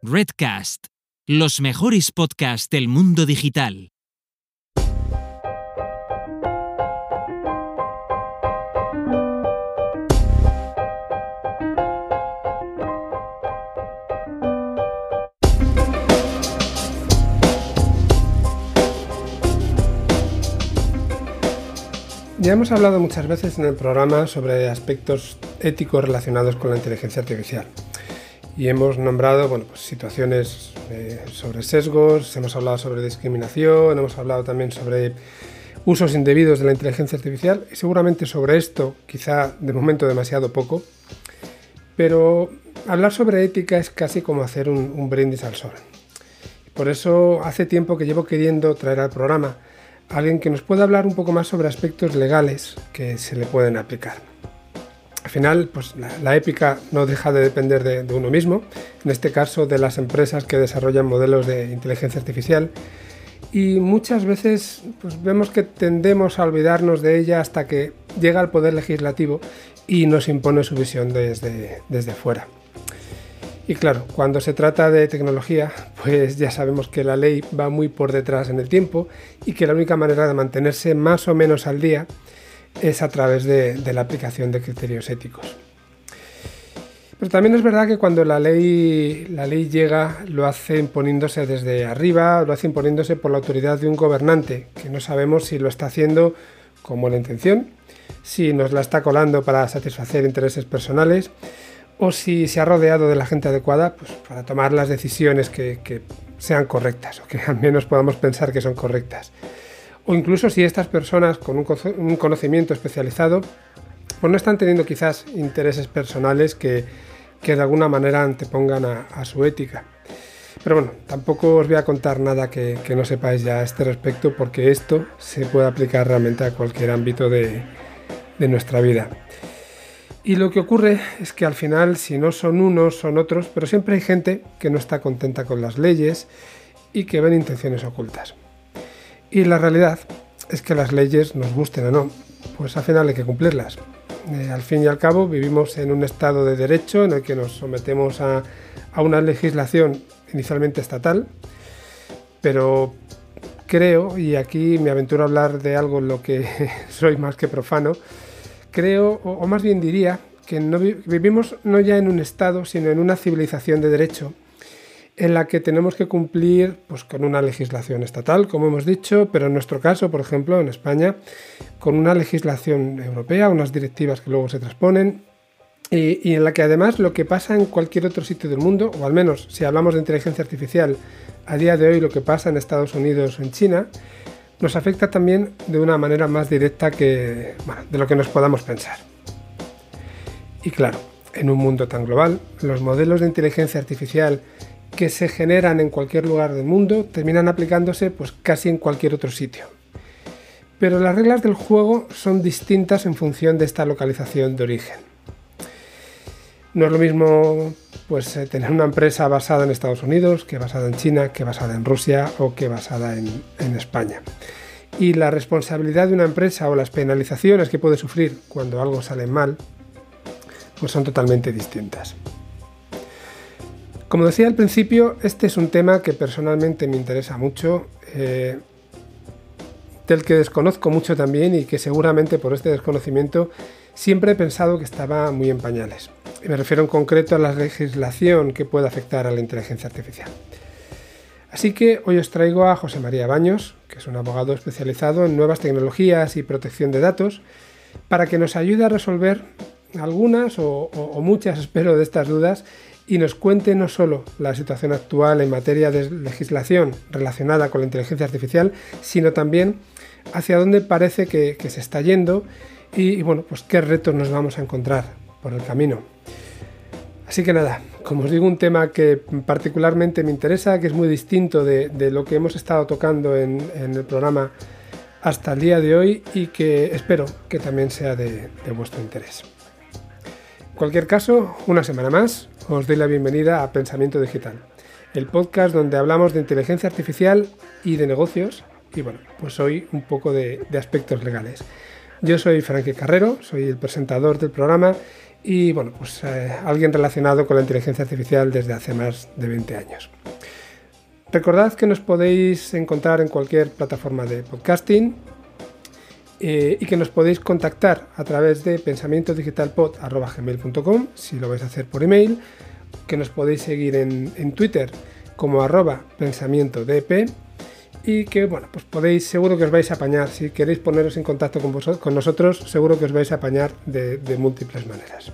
Redcast, los mejores podcasts del mundo digital. Ya hemos hablado muchas veces en el programa sobre aspectos éticos relacionados con la inteligencia artificial y hemos nombrado bueno, pues, situaciones eh, sobre sesgos, hemos hablado sobre discriminación, hemos hablado también sobre usos indebidos de la inteligencia artificial y seguramente sobre esto quizá de momento demasiado poco, pero hablar sobre ética es casi como hacer un, un brindis al sol. Por eso hace tiempo que llevo queriendo traer al programa alguien que nos pueda hablar un poco más sobre aspectos legales que se le pueden aplicar. Al final, pues la, épica no deja de depender de, uno mismo, en este caso de las empresas que desarrollan modelos de inteligencia artificial, y muchas veces pues, vemos que tendemos a olvidarnos de ella hasta que llega al poder legislativo y nos impone su visión desde, desde fuera. Y claro, cuando se trata de tecnología, pues ya sabemos que la ley va muy por detrás en el tiempo y que la única manera de mantenerse más o menos al día es a través de, la aplicación de criterios éticos. Pero también es verdad que cuando la ley, la ley llega, lo hace imponiéndose desde arriba, lo hace imponiéndose por la autoridad de un gobernante, que no sabemos si lo está haciendo como la intención, si nos la está colando para satisfacer intereses personales o si se ha rodeado de la gente adecuada pues, para tomar las decisiones que, sean correctas o que al menos podamos pensar que son correctas. O incluso si estas personas con un, conocimiento especializado pues no están teniendo quizás intereses personales que, de alguna manera antepongan a, su ética. Pero bueno, tampoco os voy a contar nada que, no sepáis ya a este respecto porque esto se puede aplicar realmente a cualquier ámbito de nuestra vida. Y lo que ocurre es que al final, si no son unos, son otros, pero siempre hay gente que no está contenta con las leyes y que ven intenciones ocultas. Y la realidad es que las leyes, nos gusten o no, pues al final hay que cumplirlas. Eh, al fin y al cabo, vivimos en un estado de derecho en el que nos sometemos a, una legislación inicialmente estatal, pero creo, y aquí me aventuro a hablar de algo en lo que soy más que profano, creo, o, más bien diría, que vivimos no ya en un Estado, sino en una civilización de derecho en la que tenemos que cumplir pues, con una legislación estatal, como hemos dicho, pero en nuestro caso, por ejemplo, en España, con una legislación europea, unas directivas que luego se transponen, y, en la que además lo que pasa en cualquier otro sitio del mundo, o al menos si hablamos de inteligencia artificial, a día de hoy lo que pasa en Estados Unidos o en China, nos afecta también de una manera más directa que de lo que nos podamos pensar. Y claro, en un mundo tan global, los modelos de inteligencia artificial que se generan en cualquier lugar del mundo terminan aplicándose pues casi en cualquier otro sitio. Pero las reglas del juego son distintas en función de esta localización de origen. No es lo mismo pues, eh, tener una empresa basada en Estados Unidos que basada en China, que basada en Rusia o que basada en, España. Y la responsabilidad de una empresa o las penalizaciones que puede sufrir cuando algo sale mal, pues son totalmente distintas. Como decía al principio, este es un tema que personalmente me interesa mucho, eh, del que desconozco mucho también y que seguramente por este desconocimiento siempre he pensado que estaba muy en pañales. Me refiero en concreto a la legislación que puede afectar a la inteligencia artificial. Así que hoy os traigo a José María Baños, que es un abogado especializado en nuevas tecnologías y protección de datos, para que nos ayude a resolver algunas o, muchas, espero, de estas dudas y nos cuente no solo la situación actual en materia de legislación relacionada con la inteligencia artificial, sino también hacia dónde parece que, se está yendo y, bueno, pues qué retos nos vamos a encontrar por el camino. Así que nada, como os digo, un tema que particularmente me interesa, que es muy distinto de, lo que hemos estado tocando en, el programa hasta el día de hoy y que espero que también sea de, de vuestro interés. Cualquier caso, una semana más, os doy la bienvenida a Pensamiento Digital, el podcast donde hablamos de inteligencia artificial y de negocios y bueno, pues hoy un poco de, aspectos legales. Yo soy Frankie Carrero, soy el presentador del programa y bueno, pues eh, alguien relacionado con la inteligencia artificial desde hace más de 20 años. Recordad que nos podéis encontrar en cualquier plataforma de podcasting eh, y que nos podéis contactar a través de pensamientodigitalpod.gmail.com si lo vais a hacer por email, que nos podéis seguir en, Twitter como arroba pensamiento y que bueno, pues podéis, seguro que os vais a apañar, si queréis poneros en contacto con, con nosotros, seguro que os vais a apañar de, múltiples maneras.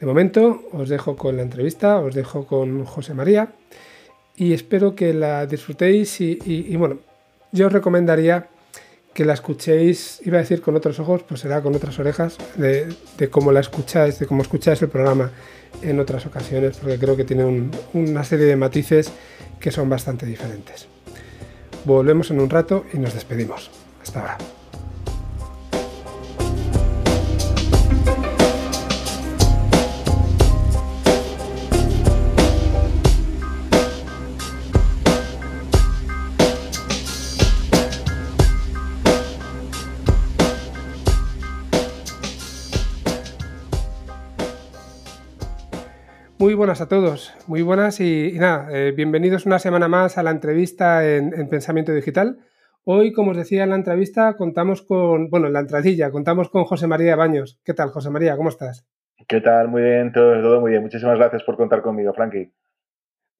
De momento os dejo con la entrevista, os dejo con José María y espero que la disfrutéis y bueno, yo os recomendaría que la escuchéis, iba a decir con otros ojos, pues será con otras orejas, de, cómo la escucháis, de cómo escucháis el programa en otras ocasiones, porque creo que tiene una serie de matices que son bastante diferentes. Volvemos en un rato y nos despedimos. Hasta ahora. Muy buenas a todos, muy buenas y, nada, eh, bienvenidos una semana más a la entrevista en, Pensamiento Digital. Hoy, como os decía en la entrevista, contamos con, bueno, en la entradilla, contamos con José María Baños. ¿Qué tal, José María? ¿Cómo estás? ¿Qué tal? Muy bien, todo, todo muy bien. Muchísimas gracias por contar conmigo, Frankie.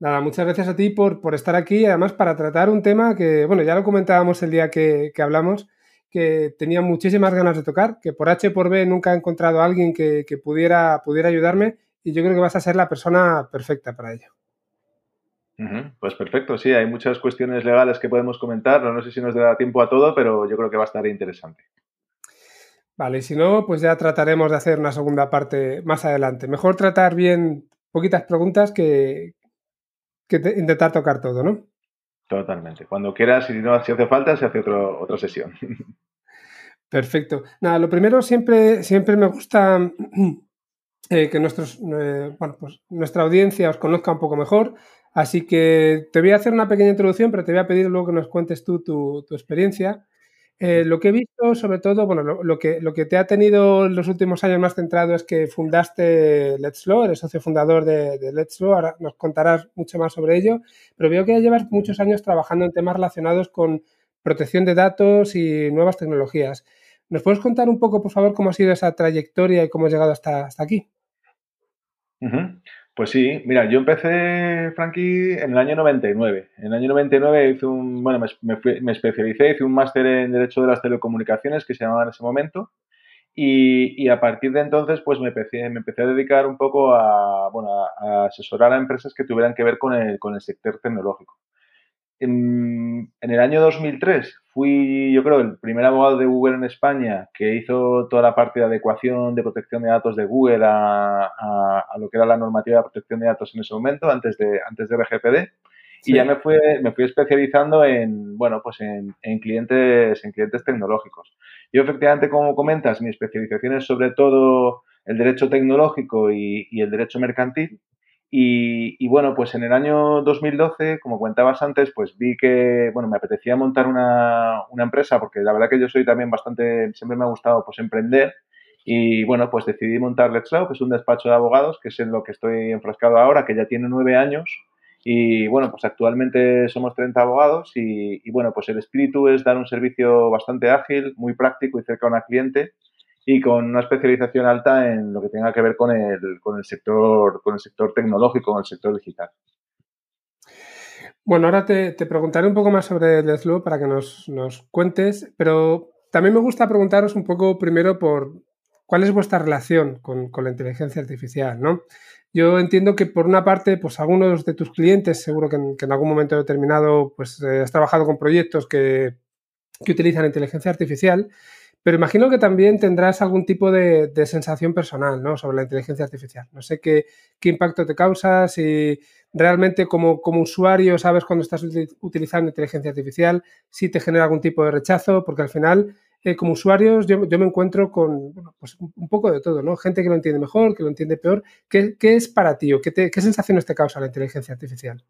Nada, muchas gracias a ti por, por, estar aquí y además para tratar un tema que, bueno, ya lo comentábamos el día que, hablamos, que tenía muchísimas ganas de tocar, que por H por B nunca he encontrado a alguien que, que pudiera, pudiera ayudarme y yo creo que vas a ser la persona perfecta para ello. Pues perfecto, sí, hay muchas cuestiones legales que podemos comentar, no sé si nos da tiempo a todo, pero yo creo que va a estar interesante. Vale, y si no, pues ya trataremos de hacer una segunda parte más adelante. Mejor tratar bien poquitas preguntas que, intentar tocar todo, ¿no? Totalmente. Cuando quieras, y si no si hace falta, se hace otra sesión. Perfecto. Nada, lo primero siempre, siempre me gusta eh, que nuestros, eh, bueno, pues nuestra audiencia os conozca un poco mejor. Así que te voy a hacer una pequeña introducción, pero te voy a pedir luego que nos cuentes tú tu, experiencia. Eh, lo que he visto, sobre todo, bueno, lo, que, lo que te ha tenido en los últimos años más centrado es que fundaste Let's Law, eres socio fundador de, de Let's Law, ahora nos contarás mucho más sobre ello, pero veo que ya llevas muchos años trabajando en temas relacionados con protección de datos y nuevas tecnologías. ¿Nos puedes contar un poco, por favor, cómo ha sido esa trayectoria y cómo has llegado hasta, hasta aquí? Pues sí, mira, yo empecé, Frankie, en el año 99. En el año 99 hice un, bueno, me, especialicé, hice un máster en Derecho de las Telecomunicaciones, que se llamaba en ese momento, y, a partir de entonces, pues me empecé, me empecé a dedicar un poco a, bueno, a, asesorar a empresas que tuvieran que ver con el, con el sector tecnológico. En, el año 2003 fui, yo creo, el primer abogado de Google en España que hizo toda la parte de adecuación de protección de datos de Google a, lo que era la normativa de protección de datos en ese momento, antes de, antes de RGPD. Y ya me fui, me fui especializando en, bueno, pues en, clientes, en clientes tecnológicos. Yo, efectivamente, como comentas, mi especialización es sobre todo el derecho tecnológico y, y el derecho mercantil. Y, bueno, pues en el año 2012, como comentabas antes, pues vi que, bueno, me apetecía montar una, empresa porque la verdad que yo soy también bastante, siempre me ha gustado pues emprender. Y bueno, pues decidí montar Let's que es un despacho de abogados, que es en lo que estoy enfrascado ahora, que ya tiene nueve años. Y bueno, pues actualmente somos 30 abogados y, y bueno, pues el espíritu es dar un servicio bastante ágil, muy práctico y cercano al cliente y con una especialización alta en lo que tenga que ver con el, con el, sector, con el sector tecnológico, con el sector digital. Bueno, ahora te, preguntaré un poco más sobre Slow para que nos, nos, cuentes, pero también me gusta preguntaros un poco primero por cuál es vuestra relación con, con la inteligencia artificial, ¿no? Yo entiendo que por una parte, pues algunos de tus clientes, seguro que en, algún momento determinado, pues eh, has trabajado con proyectos que, que utilizan inteligencia artificial pero imagino que también tendrás algún tipo de, sensación personal ¿no? sobre la inteligencia artificial. No sé qué, impacto te causa, si realmente como, usuario sabes cuando estás utilizando inteligencia artificial, si te genera algún tipo de rechazo, porque al final, eh, como usuarios, yo, me encuentro con pues un poco de todo, ¿no? Gente que lo entiende mejor, que lo entiende peor. ¿Qué, es para ti o qué, qué sensaciones te causa la inteligencia artificial?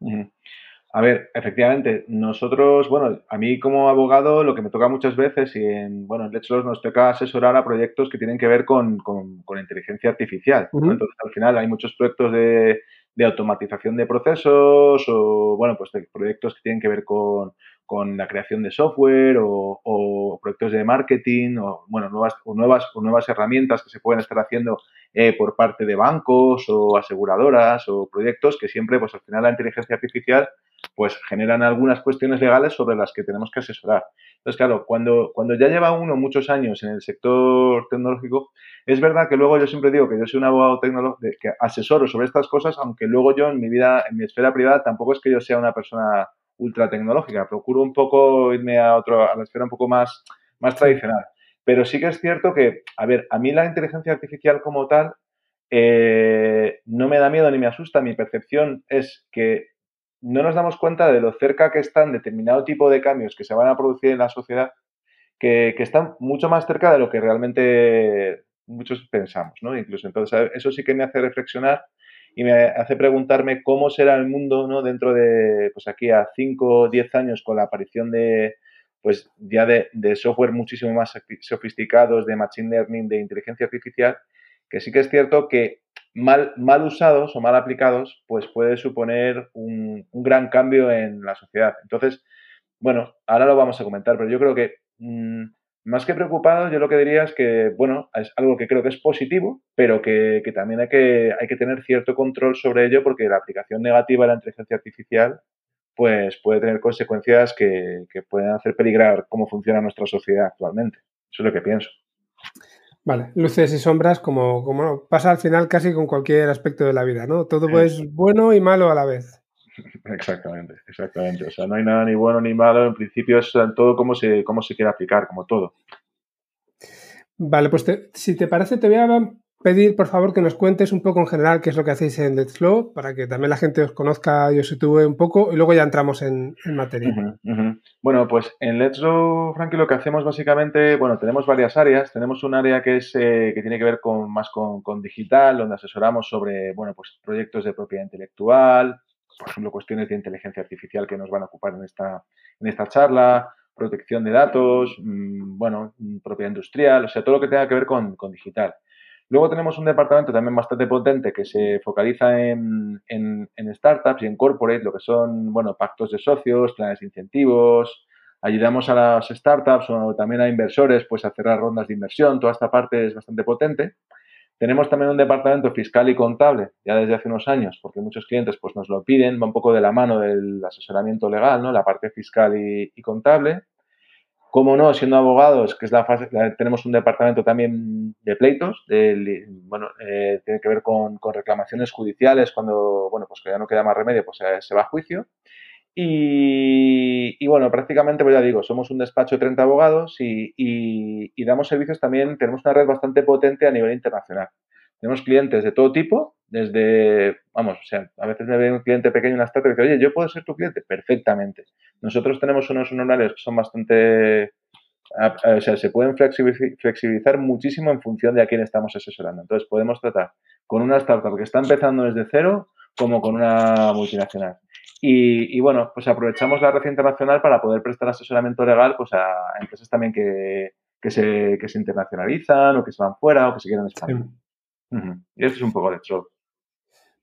A ver, efectivamente, nosotros, bueno, a mí como abogado lo que me toca muchas veces y en, bueno, en Let's nos toca asesorar a proyectos que tienen que ver con, con, inteligencia artificial. Entonces, al final hay muchos proyectos de, de, automatización de procesos o, bueno, pues de proyectos que tienen que ver con, con la creación de software o, proyectos de marketing o, bueno, nuevas, o nuevas, o nuevas herramientas que se pueden estar haciendo eh, por parte de bancos o aseguradoras o proyectos que siempre, pues al final la inteligencia artificial pues generan algunas cuestiones legales sobre las que tenemos que asesorar. Entonces, claro, cuando, cuando ya lleva uno muchos años en el sector tecnológico, es verdad que luego yo siempre digo que yo soy un abogado tecnológico, que asesoro sobre estas cosas, aunque luego yo en mi vida, en mi esfera privada, tampoco es que yo sea una persona ultra tecnológica. Procuro un poco irme a, otro, a la esfera un poco más, más tradicional. Pero sí que es cierto que, a ver, a mí la inteligencia artificial como tal eh, no me da miedo ni me asusta. Mi percepción es que no nos damos cuenta de lo cerca que están determinado tipo de cambios que se van a producir en la sociedad, que, que están mucho más cerca de lo que realmente muchos pensamos, ¿no? Incluso entonces eso sí que me hace reflexionar y me hace preguntarme cómo será el mundo ¿no? dentro de, pues aquí a 5 o 10 años con la aparición de, pues ya de, software muchísimo más sofisticados, de machine learning, de inteligencia artificial, que sí que es cierto que mal, mal usados o mal aplicados, pues puede suponer un, gran cambio en la sociedad. Entonces, bueno, ahora lo vamos a comentar, pero yo creo que mm, más que preocupado, yo lo que diría es que, bueno, es algo que creo que es positivo, pero que, también hay que, hay que tener cierto control sobre ello porque la aplicación negativa de la inteligencia artificial pues puede tener consecuencias que, pueden hacer peligrar cómo funciona nuestra sociedad actualmente. Eso es lo que pienso. Vale, luces y sombras como, como pasa al final casi con cualquier aspecto de la vida, ¿no? Todo es bueno y malo a la vez. Exactamente, exactamente. O sea, no hay nada ni bueno ni malo. En principio es todo como se, cómo se quiere aplicar, como todo. Vale, pues si te parece, te voy a pedir, por favor, que nos cuentes un poco en general qué es lo que hacéis en Let's Flow, para que también la gente os conozca y os sitúe un poco, y luego ya entramos en, materia. Bueno, pues en Let's Flow, Frankie, lo que hacemos básicamente, bueno, tenemos varias áreas. Tenemos un área que es eh, que tiene que ver con más con, con, digital, donde asesoramos sobre, bueno, pues proyectos de propiedad intelectual, por ejemplo, cuestiones de inteligencia artificial que nos van a ocupar en esta, en esta charla, protección de datos, mm, bueno, mm, propiedad industrial, o sea, todo lo que tenga que ver con, digital. Luego tenemos un departamento también bastante potente que se focaliza en, startups y en corporate, lo que son, bueno, pactos de socios, planes de incentivos, ayudamos a las startups o también a inversores pues a cerrar rondas de inversión, toda esta parte es bastante potente. Tenemos también un departamento fiscal y contable, ya desde hace unos años, porque muchos clientes pues, nos lo piden, va un poco de la mano del asesoramiento legal, ¿no? la parte fiscal y, contable. Como no, siendo abogados, que es la fase, tenemos un departamento también de pleitos, bueno, eh, tiene que ver con, reclamaciones judiciales, cuando, bueno, pues que ya no queda más remedio, pues se va a juicio. Y, bueno, prácticamente, pues ya digo, somos un despacho de 30 abogados y, damos servicios también, tenemos una red bastante potente a nivel internacional. Tenemos clientes de todo tipo, desde, vamos, o sea, a veces me ve un cliente pequeño una startup y dice, oye, ¿yo puedo ser tu cliente? Perfectamente. Nosotros tenemos unos honorarios que son bastante, o sea, se pueden flexibilizar muchísimo en función de a quién estamos asesorando. Entonces, podemos tratar con una startup que está empezando desde cero como con una multinacional. Y, bueno, pues aprovechamos la red internacional para poder prestar asesoramiento legal pues a empresas también que, se, que se internacionalizan o que se van fuera o que se quieren expandir. Y eso es un poco de hecho.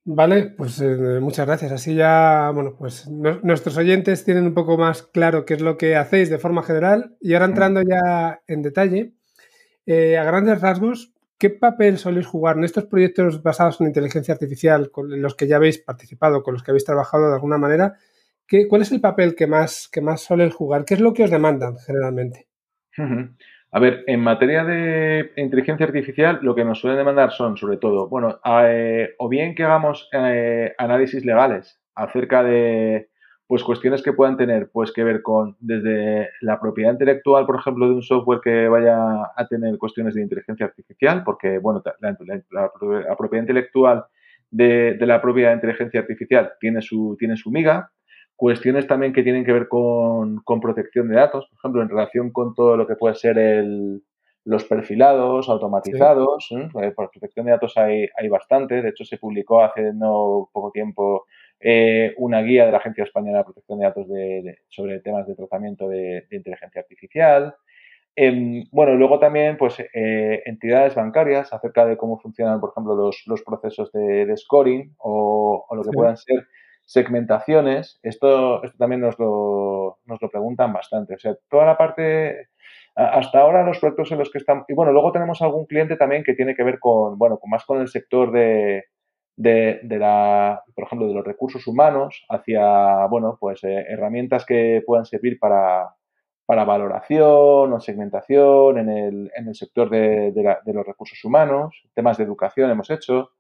Vale, pues eh, muchas gracias. Así ya, bueno, pues nuestros oyentes tienen un poco más claro qué es lo que hacéis de forma general. Y ahora entrando ya en detalle, eh, a grandes rasgos, ¿Qué papel soléis jugar en estos proyectos basados en inteligencia artificial, con los que ya habéis participado, con los que habéis trabajado de alguna manera? ¿qué, ¿Cuál es el papel que más, que más soléis jugar? ¿Qué es lo que os demandan generalmente? A ver, en materia de inteligencia artificial, lo que nos suelen demandar son, sobre todo, bueno, eh, o bien que hagamos eh, análisis legales acerca de, pues cuestiones que puedan tener pues que ver con desde la propiedad intelectual, por ejemplo, de un software que vaya a tener cuestiones de inteligencia artificial, porque bueno, la, propiedad intelectual de, la propia inteligencia artificial tiene su, tiene su miga, cuestiones también que tienen que ver con, protección de datos, por ejemplo, en relación con todo lo que puede ser el, los perfilados, automatizados, ¿eh? por protección de datos hay, hay bastante, de hecho se publicó hace no poco tiempo eh, una guía de la Agencia Española de Protección de Datos sobre temas de tratamiento de, inteligencia artificial. Em, bueno, luego también, pues, eh, entidades bancarias acerca de cómo funcionan, por ejemplo, los, procesos de, scoring o, lo que puedan ser segmentaciones. Esto, esto también nos lo, nos lo preguntan bastante. O sea, toda la parte hasta ahora los proyectos en los que están, y bueno, luego tenemos algún cliente también que tiene que ver con, bueno, con más con el sector de, de, la, por ejemplo, de los recursos humanos hacia, bueno, pues eh, herramientas que puedan servir para, para valoración o segmentación en el, en el sector de, de, los recursos humanos, temas de educación hemos hecho.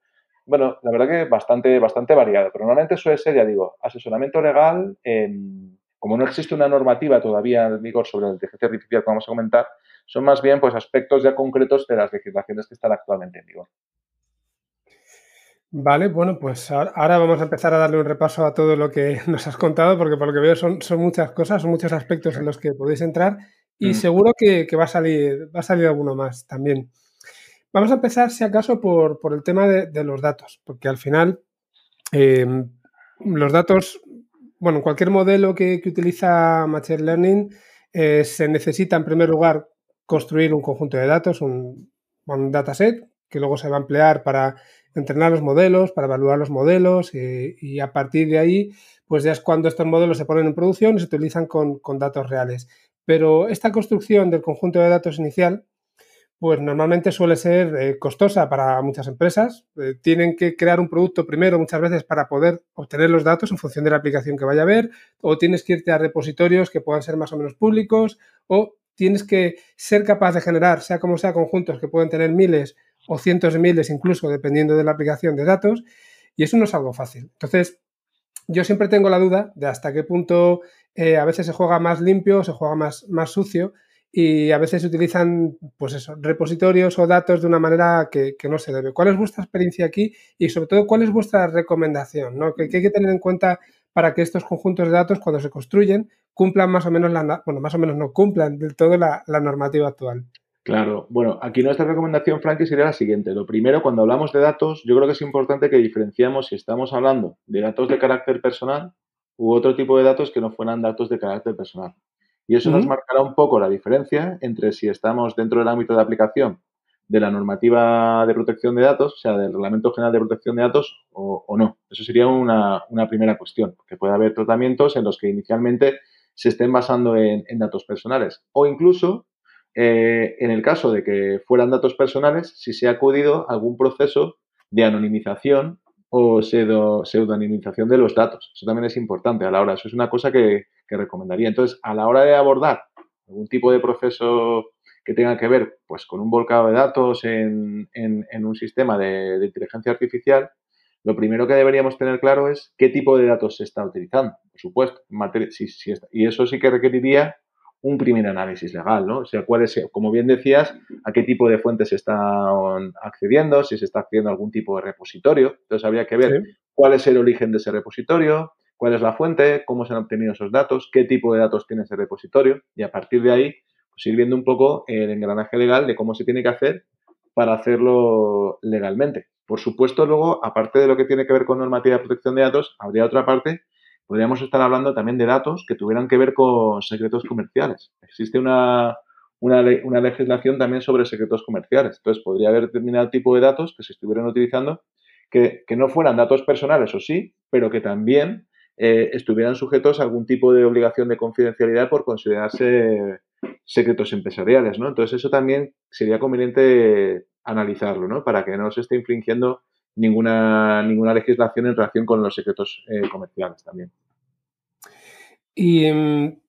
Bueno, la verdad que bastante, bastante variado, pero normalmente suele ser, ya digo, asesoramiento legal en como no existe una normativa todavía en vigor sobre la inteligencia artificial que vamos a comentar, son más bien pues aspectos ya concretos de las legislaciones que están actualmente en vigor. Vale, bueno, pues ahora vamos a empezar a darle un repaso a todo lo que nos has contado, porque por lo que veo son, son muchas cosas, son muchos aspectos en los que podéis entrar y mm. seguro que, va, a salir, va a salir alguno más también. Vamos a empezar, si acaso, por, el tema de, los datos, porque al final eh, los datos bueno, cualquier modelo que, utiliza Machine Learning eh, se necesita en primer lugar construir un conjunto de datos, un, dataset, que luego se va a emplear para entrenar los modelos, para evaluar los modelos eh, y a partir de ahí, pues ya es cuando estos modelos se ponen en producción y se utilizan con datos reales. Pero esta construcción del conjunto de datos inicial pues normalmente suele ser eh, costosa para muchas empresas. Eh, tienen que crear un producto primero muchas veces para poder obtener los datos en función de la aplicación que vaya a ver, o tienes que irte a repositorios que puedan ser más o menos públicos, o tienes que ser capaz de generar, sea como sea, conjuntos que pueden tener miles o cientos de miles incluso, dependiendo de la aplicación de datos, y eso no es algo fácil. Entonces, yo siempre tengo la duda de hasta qué punto eh, a veces se juega más limpio se juega más, más sucio y a veces se utilizan, pues eso, repositorios o datos de una manera que, no se debe. ¿Cuál es vuestra experiencia aquí y sobre todo cuál es vuestra recomendación? ¿no? ¿Qué, hay que tener en cuenta para que estos conjuntos de datos cuando se construyen cumplan más o menos la, bueno, más o menos no cumplan del todo la, normativa actual? Claro, bueno, aquí nuestra recomendación, Frankie, sería la siguiente. Lo primero, cuando hablamos de datos, yo creo que es importante que diferenciamos si estamos hablando de datos de carácter personal u otro tipo de datos que no fueran datos de carácter personal. Y eso nos marcará un poco la diferencia entre si estamos dentro del ámbito de aplicación de la normativa de protección de datos, o sea, del Reglamento General de Protección de Datos o, no. Eso sería una, primera cuestión, que puede haber tratamientos en los que inicialmente se estén basando en, datos personales. O incluso, eh, en el caso de que fueran datos personales, si se ha acudido a algún proceso de anonimización o pseudo, pseudonimización de los datos. Eso también es importante a la hora. Eso es una cosa que, recomendaría. Entonces, a la hora de abordar algún tipo de proceso que tenga que ver pues, con un volcado de datos en, un sistema de, inteligencia artificial, lo primero que deberíamos tener claro es qué tipo de datos se está utilizando, por supuesto. y eso sí que requeriría un primer análisis legal, ¿no? O sea, cuál es, como bien decías, a qué tipo de fuentes se están accediendo, si se está accediendo a algún tipo de repositorio. Entonces, habría que ver cuál es el origen de ese repositorio, cuál es la fuente, cómo se han obtenido esos datos, qué tipo de datos tiene ese repositorio y a partir de ahí, pues ir viendo un poco el engranaje legal de cómo se tiene que hacer para hacerlo legalmente. Por supuesto, luego, aparte de lo que tiene que ver con normativa de protección de datos, habría otra parte podríamos estar hablando también de datos que tuvieran que ver con secretos comerciales. Existe una, una, legislación también sobre secretos comerciales. Entonces, podría haber determinado tipo de datos que se estuvieran utilizando que, no fueran datos personales, o sí, pero que también eh, estuvieran sujetos a algún tipo de obligación de confidencialidad por considerarse secretos empresariales, ¿no? Entonces, eso también sería conveniente analizarlo, ¿no? Para que no se esté infringiendo ninguna, ninguna legislación en relación con los secretos eh, comerciales también. Y mm,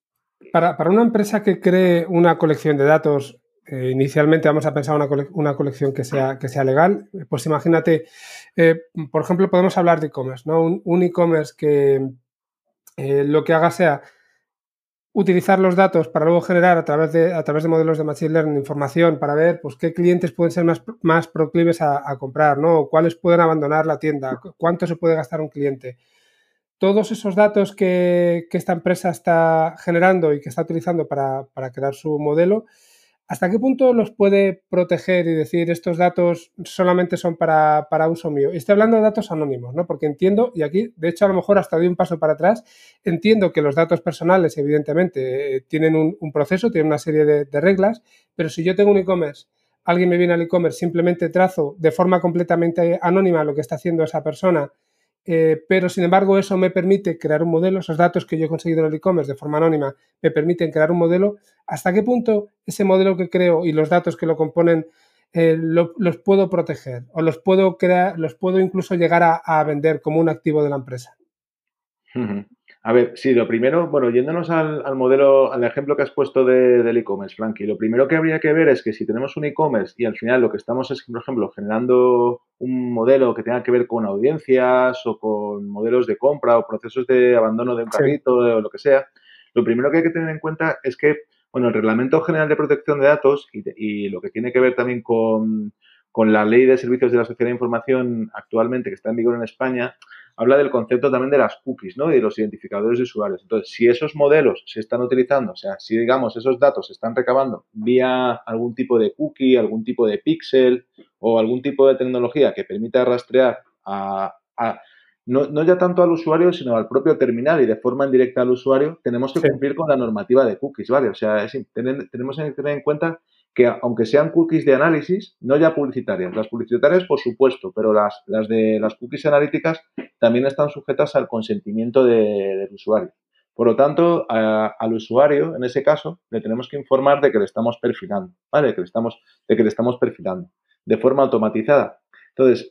para, una empresa que cree una colección de datos, eh, inicialmente vamos a pensar una, una, colección que sea, que sea legal, pues imagínate, eh, por ejemplo, podemos hablar de e-commerce, ¿no? Un, e-commerce que lo que haga sea utilizar los datos para luego generar a través de, a través de modelos de Machine Learning información para ver pues, qué clientes pueden ser más, más proclives a, comprar, ¿no? cuáles pueden abandonar la tienda, cuánto se puede gastar un cliente. Todos esos datos que, esta empresa está generando y que está utilizando para, crear su modelo, ¿Hasta qué punto los puede proteger y decir estos datos solamente son para, uso mío? Y estoy hablando de datos anónimos, ¿no? Porque entiendo, y aquí, de hecho, a lo mejor hasta doy un paso para atrás, entiendo que los datos personales, evidentemente, eh, tienen un, proceso, tienen una serie de, de reglas, pero si yo tengo un e-commerce alguien me viene al e-commerce, simplemente trazo de forma completamente anónima lo que está haciendo esa persona, eh, pero sin embargo eso me permite crear un modelo, esos datos que yo he conseguido en el e-commerce de forma anónima me permiten crear un modelo, ¿hasta qué punto ese modelo que creo y los datos que lo componen eh, los puedo proteger o los puedo crear, los puedo incluso llegar a, vender como un activo de la empresa? A ver, sí, lo primero, bueno, yéndonos al, modelo, al ejemplo que has puesto del e-commerce, Frankie, lo primero que habría que ver es que si tenemos un e-commerce y al final lo que estamos es, por ejemplo, generando un modelo que tenga que ver con audiencias o con modelos de compra o procesos de abandono de un carrito o lo que sea, lo primero que hay que tener en cuenta es que, bueno, el Reglamento General de Protección de Datos y, y lo que tiene que ver también con, con la Ley de Servicios de la Sociedad de Información actualmente que está en vigor en España, habla del concepto también de las cookies, ¿no? Y de los identificadores de usuarios. Entonces, si esos modelos se están utilizando, o sea, si digamos esos datos se están recabando vía algún tipo de cookie, algún tipo de pixel o algún tipo de tecnología que permita rastrear a, no, ya tanto al usuario, sino al propio terminal y de forma indirecta al usuario, tenemos que cumplir con la normativa de cookies, ¿vale? O sea, tenemos que tener en cuenta que aunque sean cookies de análisis, no ya publicitarias, las publicitarias por supuesto, pero las, las de las cookies analíticas también están sujetas al consentimiento del usuario. Por lo tanto, al usuario, en ese caso, le tenemos que informar de que le estamos perfilando, ¿vale? De que le estamos, de que le estamos perfilando de forma automatizada. Entonces,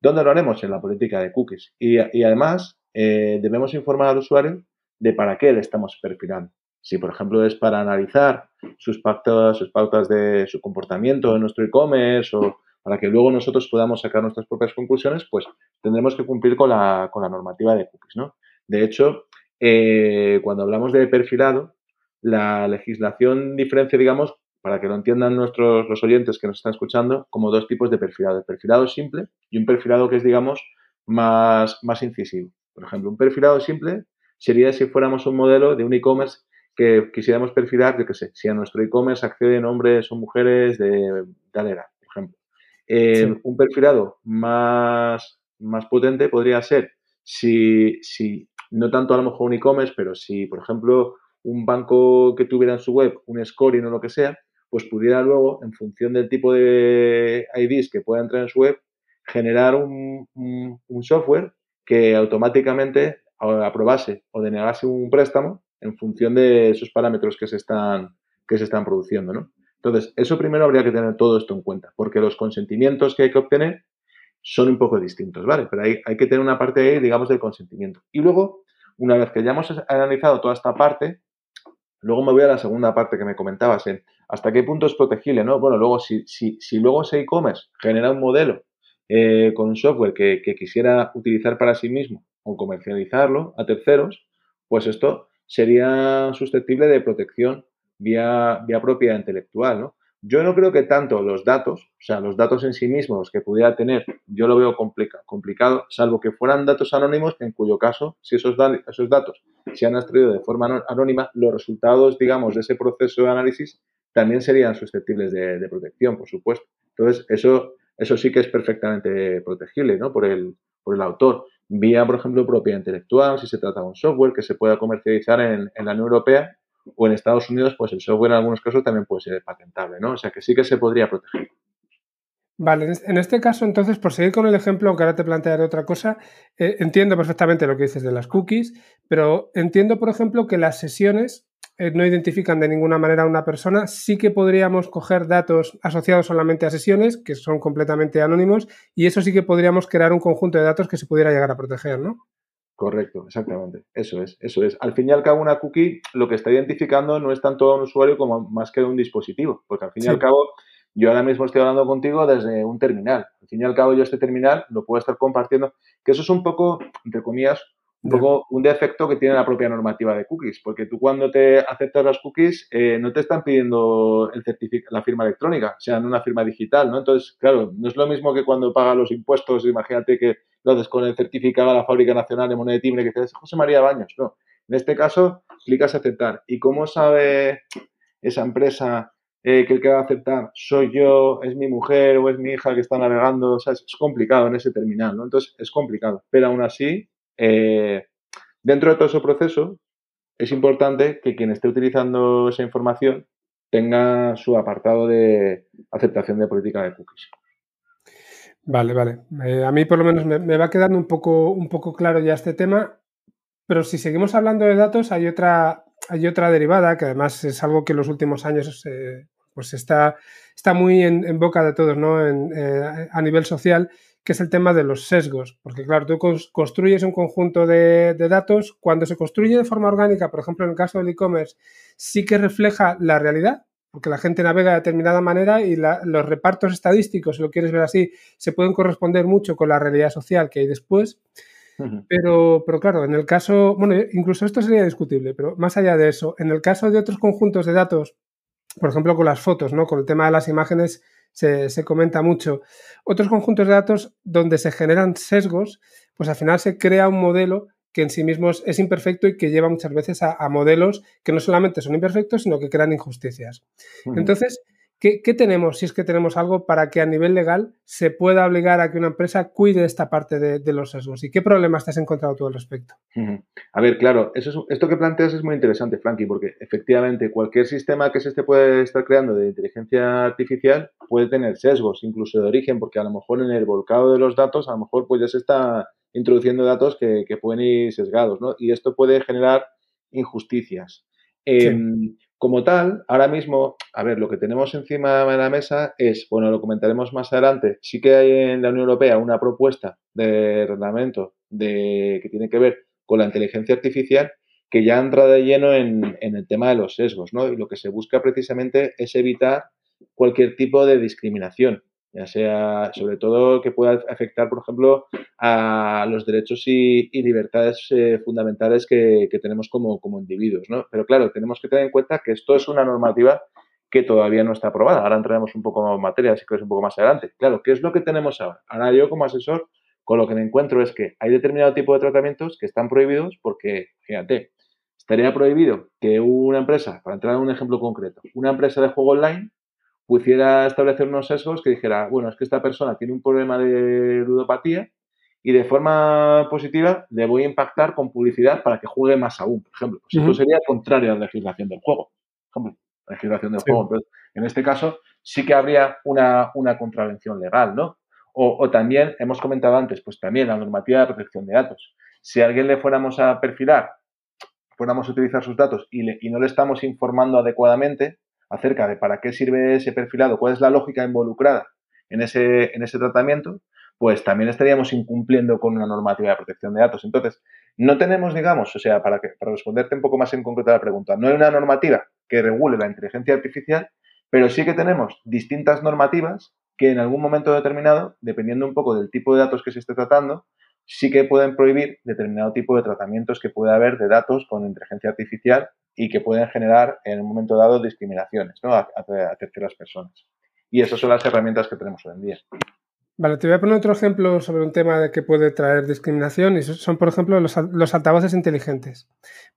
¿dónde lo haremos? En la política de cookies. Y, además, eh, debemos informar al usuario de para qué le estamos perfilando. Si, por ejemplo, es para analizar sus pautas, sus pautas de su comportamiento en nuestro e-commerce o para que luego nosotros podamos sacar nuestras propias conclusiones, pues tendremos que cumplir con la, con la normativa de cookies, ¿no? De hecho, eh, cuando hablamos de perfilado, la legislación diferencia, digamos, para que lo entiendan nuestros los oyentes que nos están escuchando, como dos tipos de perfilado. El perfilado simple y un perfilado que es, digamos, más, más incisivo. Por ejemplo, un perfilado simple sería si fuéramos un modelo de un e-commerce que quisiéramos perfilar, yo qué sé, si a nuestro e-commerce acceden hombres o mujeres de galera, por ejemplo. Eh, un perfilado más, más potente podría ser si, si, no tanto a lo mejor un e-commerce, pero si, por ejemplo, un banco que tuviera en su web un scoring o lo que sea, pues pudiera luego, en función del tipo de IDs que pueda entrar en su web, generar un, un software que automáticamente aprobase o denegase un préstamo en función de esos parámetros que se están, que se están produciendo, ¿no? Entonces, eso primero habría que tener todo esto en cuenta, porque los consentimientos que hay que obtener son un poco distintos, ¿vale? Pero hay, hay que tener una parte ahí, digamos, del consentimiento. Y luego, una vez que ya hemos analizado toda esta parte, luego me voy a la segunda parte que me comentabas, en hasta qué punto es protegible, ¿no? Bueno, luego, si, si, si luego ese e-commerce genera un modelo eh, con un software que quisiera utilizar para sí mismo o comercializarlo a terceros, pues esto sería susceptible de protección vía, vía propiedad intelectual, ¿no? Yo no creo que tanto los datos, o sea, los datos en sí mismos que pudiera tener, yo lo veo complicado, salvo que fueran datos anónimos, en cuyo caso, si esos, datos se han extraído de forma anónima, los resultados, digamos, de ese proceso de análisis también serían susceptibles de, protección, por supuesto. Entonces, eso, eso sí que es perfectamente protegible, ¿no? Por el, por el autor vía, por ejemplo, propiedad intelectual, si se trata de un software que se pueda comercializar en, la Unión Europea o en Estados Unidos, pues el software en algunos casos también puede ser patentable, ¿no? O sea que sí que se podría proteger. Vale, en este caso, entonces, por seguir con el ejemplo, aunque ahora te plantearé otra cosa, eh, entiendo perfectamente lo que dices de las cookies, pero entiendo, por ejemplo, que las sesiones no identifican de ninguna manera a una persona, sí que podríamos coger datos asociados solamente a sesiones, que son completamente anónimos, y eso sí que podríamos crear un conjunto de datos que se pudiera llegar a proteger, ¿no? Correcto, exactamente. Eso es, eso es. Al fin y al cabo, una cookie lo que está identificando no es tanto un usuario como más que un dispositivo, porque al fin y al cabo, yo ahora mismo estoy hablando contigo desde un terminal. Al fin y al cabo, yo este terminal lo puedo estar compartiendo, que eso es un poco, entre comillas, un poco un defecto que tiene la propia normativa de cookies, porque tú cuando te aceptas las cookies eh, no te están pidiendo el la firma electrónica, o sea, una firma digital, ¿no? Entonces, claro, no es lo mismo que cuando pagas los impuestos, imagínate que lo haces con el certificado de la Fábrica Nacional de Moneda de Timbre que dices José María Baños, no. En este caso, clicas a aceptar. ¿Y cómo sabe esa empresa eh, que el que va a aceptar soy yo, es mi mujer o es mi hija que está navegando, o sea, es, complicado en ese terminal, ¿no? Entonces es complicado, pero aún así, eh, dentro de todo ese proceso, es importante que quien esté utilizando esa información tenga su apartado de aceptación de política de cookies. Vale, vale. Eh, a mí por lo menos me, va quedando un poco, un poco claro ya este tema, pero si seguimos hablando de datos, hay otra, hay otra derivada que además es algo que en los últimos años eh, pues está, está muy en, boca de todos ¿no? Eh, a nivel social, que es el tema de los sesgos. Porque claro, tú construyes un conjunto de, de datos, cuando se construye de forma orgánica, por ejemplo en el caso del e-commerce, sí que refleja la realidad, porque la gente navega de determinada manera y los repartos estadísticos, si lo quieres ver así, se pueden corresponder mucho con la realidad social que hay después. Pero, pero claro, en el caso, bueno, incluso esto sería discutible, pero más allá de eso, en el caso de otros conjuntos de datos, por ejemplo, con las fotos, ¿no? Con el tema de las imágenes se, se comenta mucho. Otros conjuntos de datos donde se generan sesgos, pues al final se crea un modelo que en sí mismo es, imperfecto y que lleva muchas veces a, modelos que no solamente son imperfectos, sino que crean injusticias. Entonces, ¿qué, tenemos, si es que tenemos algo, para que a nivel legal se pueda obligar a que una empresa cuide esta parte de, los sesgos? ¿Y qué problemas te has encontrado tú al respecto? A ver, claro, eso esto que planteas es muy interesante, Frankie, porque efectivamente cualquier sistema que se esté puede estar creando de inteligencia artificial puede tener sesgos, incluso de origen, porque a lo mejor en el volcado de los datos, a lo mejor pues ya se está introduciendo datos que, pueden ir sesgados, ¿no? Y esto puede generar injusticias. Em, como tal, ahora mismo, a ver, lo que tenemos encima de la mesa es, bueno, lo comentaremos más adelante, sí que hay en la Unión Europea una propuesta de reglamento de, que tiene que ver con la inteligencia artificial que ya entra de lleno en, en el tema de los sesgos, ¿no? Y lo que se busca precisamente es evitar cualquier tipo de discriminación ya sea sobre todo que pueda afectar, por ejemplo, a los derechos y, libertades eh, fundamentales que, tenemos como, como individuos. ¿no? Pero claro, tenemos que tener en cuenta que esto es una normativa que todavía no está aprobada. Ahora entraremos un poco en materia, así que es un poco más adelante. Claro, ¿qué es lo que tenemos ahora? Ahora yo como asesor, con lo que me encuentro es que hay determinado tipo de tratamientos que están prohibidos porque, fíjate, estaría prohibido que una empresa, para entrar en un ejemplo concreto, una empresa de juego online pudiera establecer unos sesgos que dijera, bueno, es que esta persona tiene un problema de ludopatía y de forma positiva le voy a impactar con publicidad para que juegue más aún, por ejemplo. Pues esto sería contrario a la legislación del juego. Por la legislación del juego. Entonces, en este caso, sí que habría una, una contravención legal, ¿no? O, o, también, hemos comentado antes, pues también la normativa de protección de datos. Si a alguien le fuéramos a perfilar, fuéramos a utilizar sus datos y, y no le estamos informando adecuadamente, acerca de para qué sirve ese perfilado, cuál es la lógica involucrada en ese, en ese tratamiento, pues también estaríamos incumpliendo con una normativa de protección de datos. Entonces, no tenemos, digamos, o sea, para, que, para responderte un poco más en concreto a la pregunta, no hay una normativa que regule la inteligencia artificial, pero sí que tenemos distintas normativas que en algún momento determinado, dependiendo un poco del tipo de datos que se esté tratando, sí que pueden prohibir determinado tipo de tratamientos que puede haber de datos con inteligencia artificial y que pueden generar en un momento dado discriminaciones ¿no? a, terceras personas. Y esas son las herramientas que tenemos hoy en día. Vale, te voy a poner otro ejemplo sobre un tema de que puede traer discriminación y son, por ejemplo, los, los altavoces inteligentes.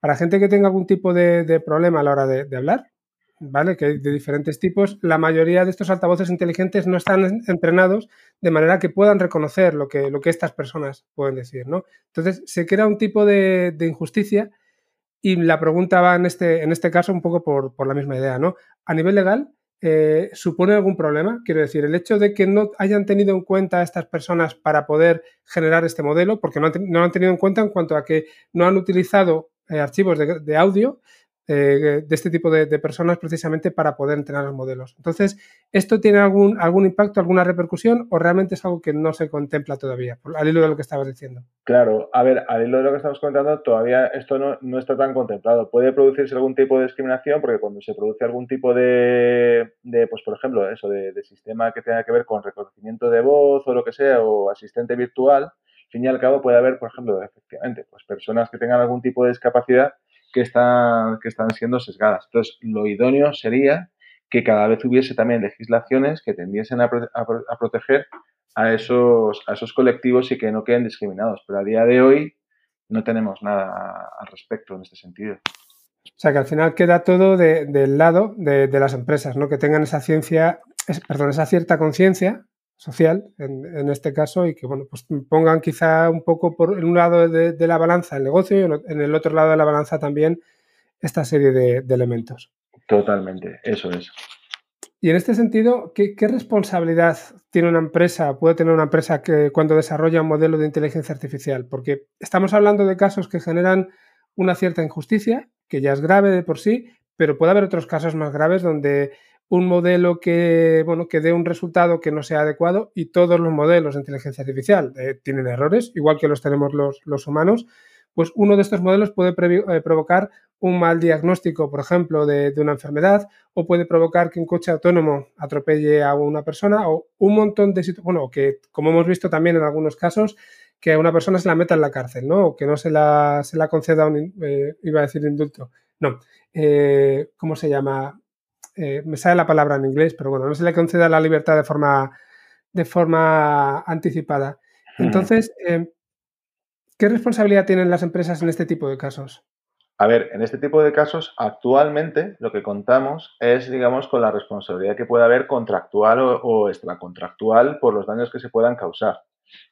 Para gente que tenga algún tipo de, problema a la hora de, hablar, ¿vale? Que hay de diferentes tipos, la mayoría de estos altavoces inteligentes no están entrenados de manera que puedan reconocer lo que, lo que estas personas pueden decir, ¿no? Entonces, se crea un tipo de, injusticia y la pregunta va en este, en este caso un poco por, la misma idea, ¿no? A nivel legal, eh, ¿supone algún problema? Quiero decir, el hecho de que no hayan tenido en cuenta a estas personas para poder generar este modelo, porque no, lo han tenido en cuenta en cuanto a que no han utilizado eh, archivos de, audio eh, de este tipo de, personas precisamente para poder entrenar los modelos. Entonces, ¿esto tiene algún, algún impacto, alguna repercusión o realmente es algo que no se contempla todavía, al hilo de lo que estabas diciendo? Claro, a ver, al hilo de lo que estamos comentando, todavía esto no, no está tan contemplado. Puede producirse algún tipo de discriminación porque cuando se produce algún tipo de, de pues por ejemplo, eso, de, de sistema que tenga que ver con reconocimiento de voz o lo que sea, o asistente virtual, al fin y al cabo puede haber, por ejemplo, efectivamente, pues personas que tengan algún tipo de discapacidad que están, que están siendo sesgadas. Entonces, lo idóneo sería que cada vez hubiese también legislaciones que tendiesen a, proteger a esos, a esos colectivos y que no queden discriminados. Pero a día de hoy no tenemos nada al respecto en este sentido. O sea que al final queda todo del lado de, las empresas, ¿no? Que tengan esa ciencia, perdón, esa cierta conciencia social en, este caso y que bueno, pues pongan quizá un poco por en un lado de, la balanza el negocio y en el otro lado de la balanza también esta serie de, elementos. Totalmente, eso es. Y en este sentido, ¿qué, responsabilidad tiene una empresa, puede tener una empresa que cuando desarrolla un modelo de inteligencia artificial? Porque estamos hablando de casos que generan una cierta injusticia, que ya es grave de por sí, pero puede haber otros casos más graves donde un modelo que, bueno, que dé un resultado que no sea adecuado y todos los modelos de inteligencia artificial eh, tienen errores, igual que los tenemos los, los humanos, pues uno de estos modelos puede eh, provocar un mal diagnóstico, por ejemplo, de, una enfermedad, o puede provocar que un coche autónomo atropelle a una persona, o un montón de situaciones, bueno, que como hemos visto también en algunos casos, que una persona se la meta en la cárcel, ¿no? O que no se la, se la conceda un, eh, iba a decir indulto, no, ¿cómo se llama? Me sale la palabra en inglés, pero bueno, no se le conceda la libertad de forma, de forma anticipada. Entonces, ¿Qué responsabilidad tienen las empresas en este tipo de casos? A ver, en este tipo de casos, actualmente lo que contamos es, digamos, con la responsabilidad que puede haber contractual o, extracontractual por los daños que se puedan causar.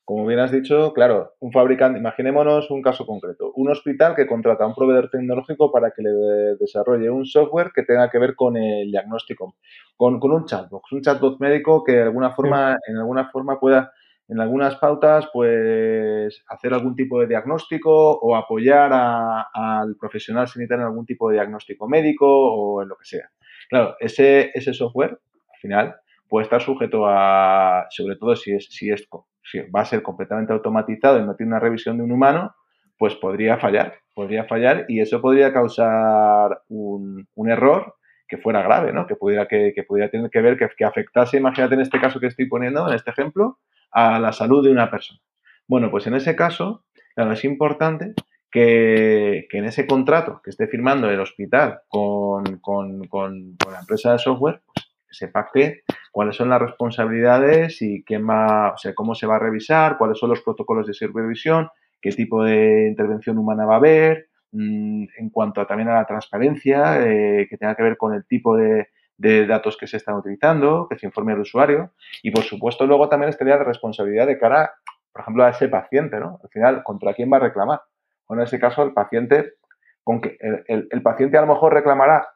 Como bien has dicho, claro, un fabricante, imaginémonos un caso concreto, un hospital que contrata a un proveedor tecnológico para que le desarrolle un software que tenga que ver con el diagnóstico, con, un chatbot, un chatbot médico que de alguna forma, en alguna forma pueda en algunas pautas, pues hacer algún tipo de diagnóstico o apoyar al profesional sanitario en algún tipo de diagnóstico médico o en lo que sea. Claro, ese, ese software, al final, puede estar sujeto a, sobre todo si, es, si, es, si va a ser completamente automatizado y no tiene una revisión de un humano, pues podría fallar, podría fallar y eso podría causar un, error que fuera grave, ¿no? Que pudiera, que, que pudiera tener que ver, que, que afectase, imagínate en este caso que estoy poniendo, en este ejemplo, a la salud de una persona. Bueno, pues en ese caso, claro, es importante que, en ese contrato que esté firmando el hospital con, la empresa de software, pues, se pacte cuáles son las responsabilidades y quién va, o sea, cómo se va a revisar, cuáles son los protocolos de supervisión, qué tipo de intervención humana va a haber, mm, en cuanto también a la transparencia, eh, que tenga que ver con el tipo de, de datos que se están utilizando, que se informe al usuario y, por supuesto, luego también estaría la responsabilidad de cara, por ejemplo, a ese paciente, ¿no? Al final, ¿contra quién va a reclamar? Bueno, en ese caso, el paciente, con que el, paciente a lo mejor reclamará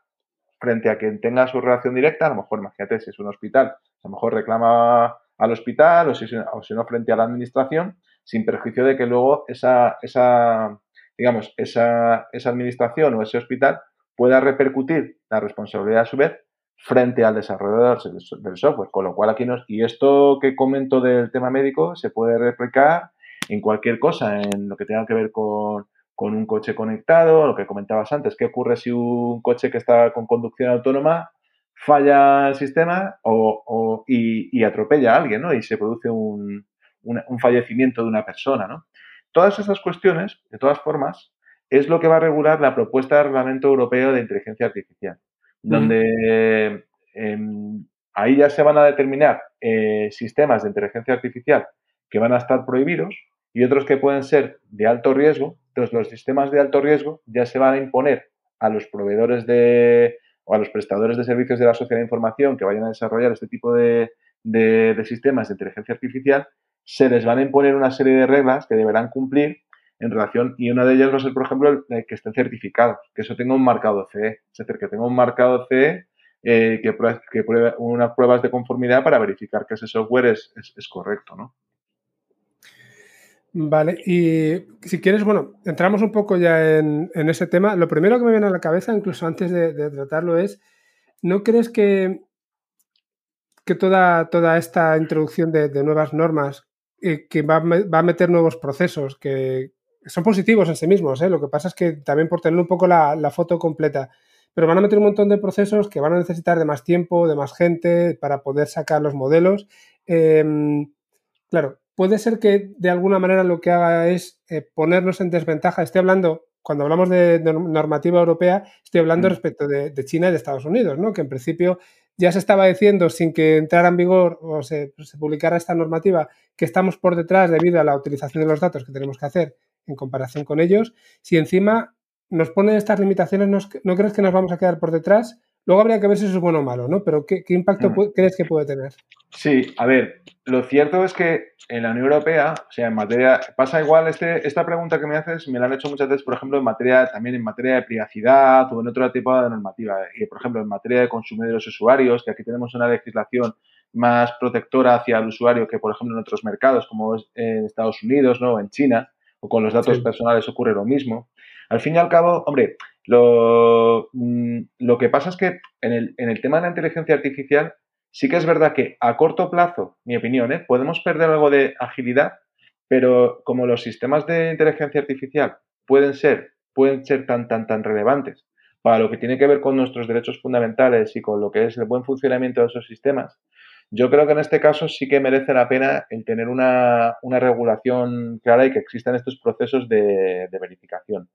frente a quien tenga su relación directa, a lo mejor, imagínate, si es un hospital, a lo mejor reclama al hospital o si, o si no frente a la administración, sin perjuicio de que luego esa, esa digamos, esa, esa administración o ese hospital pueda repercutir la responsabilidad a su vez frente al desarrollador del software. Con lo cual aquí nos, y esto que comento del tema médico se puede replicar en cualquier cosa, en lo que tenga que ver con, un coche conectado, lo que comentabas antes, qué ocurre si un coche que está con conducción autónoma falla el sistema o, y, atropella a alguien, ¿no? Y se produce un, un, fallecimiento de una persona, ¿no? Todas esas cuestiones, de todas formas, es lo que va a regular la propuesta de reglamento europeo de inteligencia artificial donde em, ahí ya se van a determinar eh, sistemas de inteligencia artificial que van a estar prohibidos y otros que pueden ser de alto riesgo. Entonces, los sistemas de alto riesgo ya se van a imponer a los proveedores de o a los prestadores de servicios de la sociedad de información que vayan a desarrollar este tipo de, de sistemas de inteligencia artificial, se les van a imponer una serie de reglas que deberán cumplir en relación, y una de ellas va a ser, por ejemplo, el, que estén certificados, que eso tenga un marcado CE, es decir, que tenga un marcado CE eh, que, que pruebe unas pruebas de conformidad para verificar que ese software es, correcto, ¿no? Vale, y si quieres, bueno, entramos un poco ya en, ese tema. Lo primero que me viene a la cabeza, incluso antes de, tratarlo, es, ¿no crees que, que toda, toda esta introducción de, nuevas normas, eh, que va, va, a meter nuevos procesos, que, son positivos en sí mismos, ¿eh? lo que pasa es que también por tener un poco la, foto completa, pero van a meter un montón de procesos que van a necesitar de más tiempo, de más gente para poder sacar los modelos. Em, claro, puede ser que de alguna manera lo que haga es eh, ponernos en desventaja. Estoy hablando, cuando hablamos de, normativa europea, estoy hablando mm. respecto de, China y de Estados Unidos, ¿no? que en principio ya se estaba diciendo sin que entrara en vigor o se, se publicara esta normativa que estamos por detrás debido a la utilización de los datos que tenemos que hacer en comparación con ellos, si encima nos pone estas limitaciones, ¿no crees que nos vamos a quedar por detrás? Luego habría que ver si eso es bueno o malo, ¿no? Pero ¿qué, impacto mm. crees que puede tener? Sí, a ver, lo cierto es que en la Unión Europea, o sea, en materia, pasa igual, este, esta pregunta que me haces me la han hecho muchas veces, por ejemplo, en materia, también en materia de privacidad o en otro tipo de normativa. Y, por ejemplo, en materia de consumo de los usuarios, que aquí tenemos una legislación más protectora hacia el usuario que, por ejemplo, en otros mercados, como es en Estados Unidos, ¿no? O en China, o con los datos personales ocurre lo mismo. Al fin y al cabo, hombre, lo, mm, lo que pasa es que en el, tema de la inteligencia artificial sí que es verdad que a corto plazo, mi opinión, ¿eh? podemos perder algo de agilidad, pero como los sistemas de inteligencia artificial pueden ser, pueden ser tan, tan, tan relevantes para lo que tiene que ver con nuestros derechos fundamentales y con lo que es el buen funcionamiento de esos sistemas, yo creo que en este caso sí que merece la pena el tener una, regulación clara y que existan estos procesos de verificación.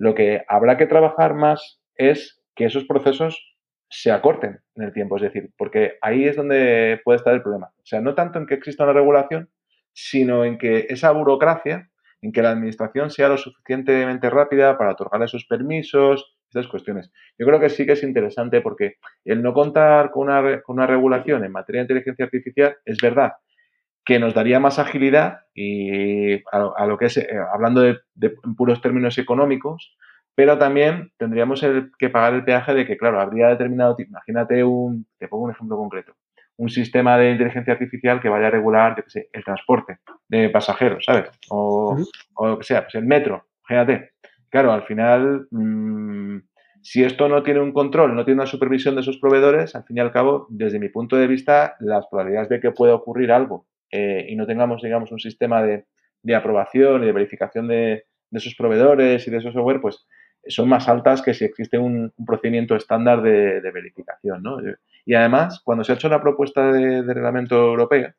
Lo que habrá que trabajar más es que esos procesos se acorten en el tiempo, es decir, porque ahí es donde puede estar el problema. O sea, no tanto en que exista una regulación, sino en que esa burocracia, en que la administración sea lo suficientemente rápida para otorgar esos permisos, esas cuestiones. Yo creo que sí que es interesante porque el no contar con una, con una regulación en materia de inteligencia artificial es verdad que nos daría más agilidad y a, lo que es, eh, hablando de, puros términos económicos, pero también tendríamos que pagar el peaje de que, claro, habría determinado, imagínate un, te pongo un ejemplo concreto, un sistema de inteligencia artificial que vaya a regular, yo qué sé, el transporte de pasajeros, ¿sabes? O, lo que sea, pues el metro, imagínate. Claro, al final, mm, si esto no tiene un control, no tiene una supervisión de sus proveedores, al fin y al cabo, desde mi punto de vista, las probabilidades de que pueda ocurrir algo eh, y no tengamos, digamos, un sistema de, aprobación y de verificación de, esos proveedores y de esos software, pues son más altas que si existe un, procedimiento estándar de, verificación. ¿no? Y además, cuando se ha hecho la propuesta de, reglamento europeo,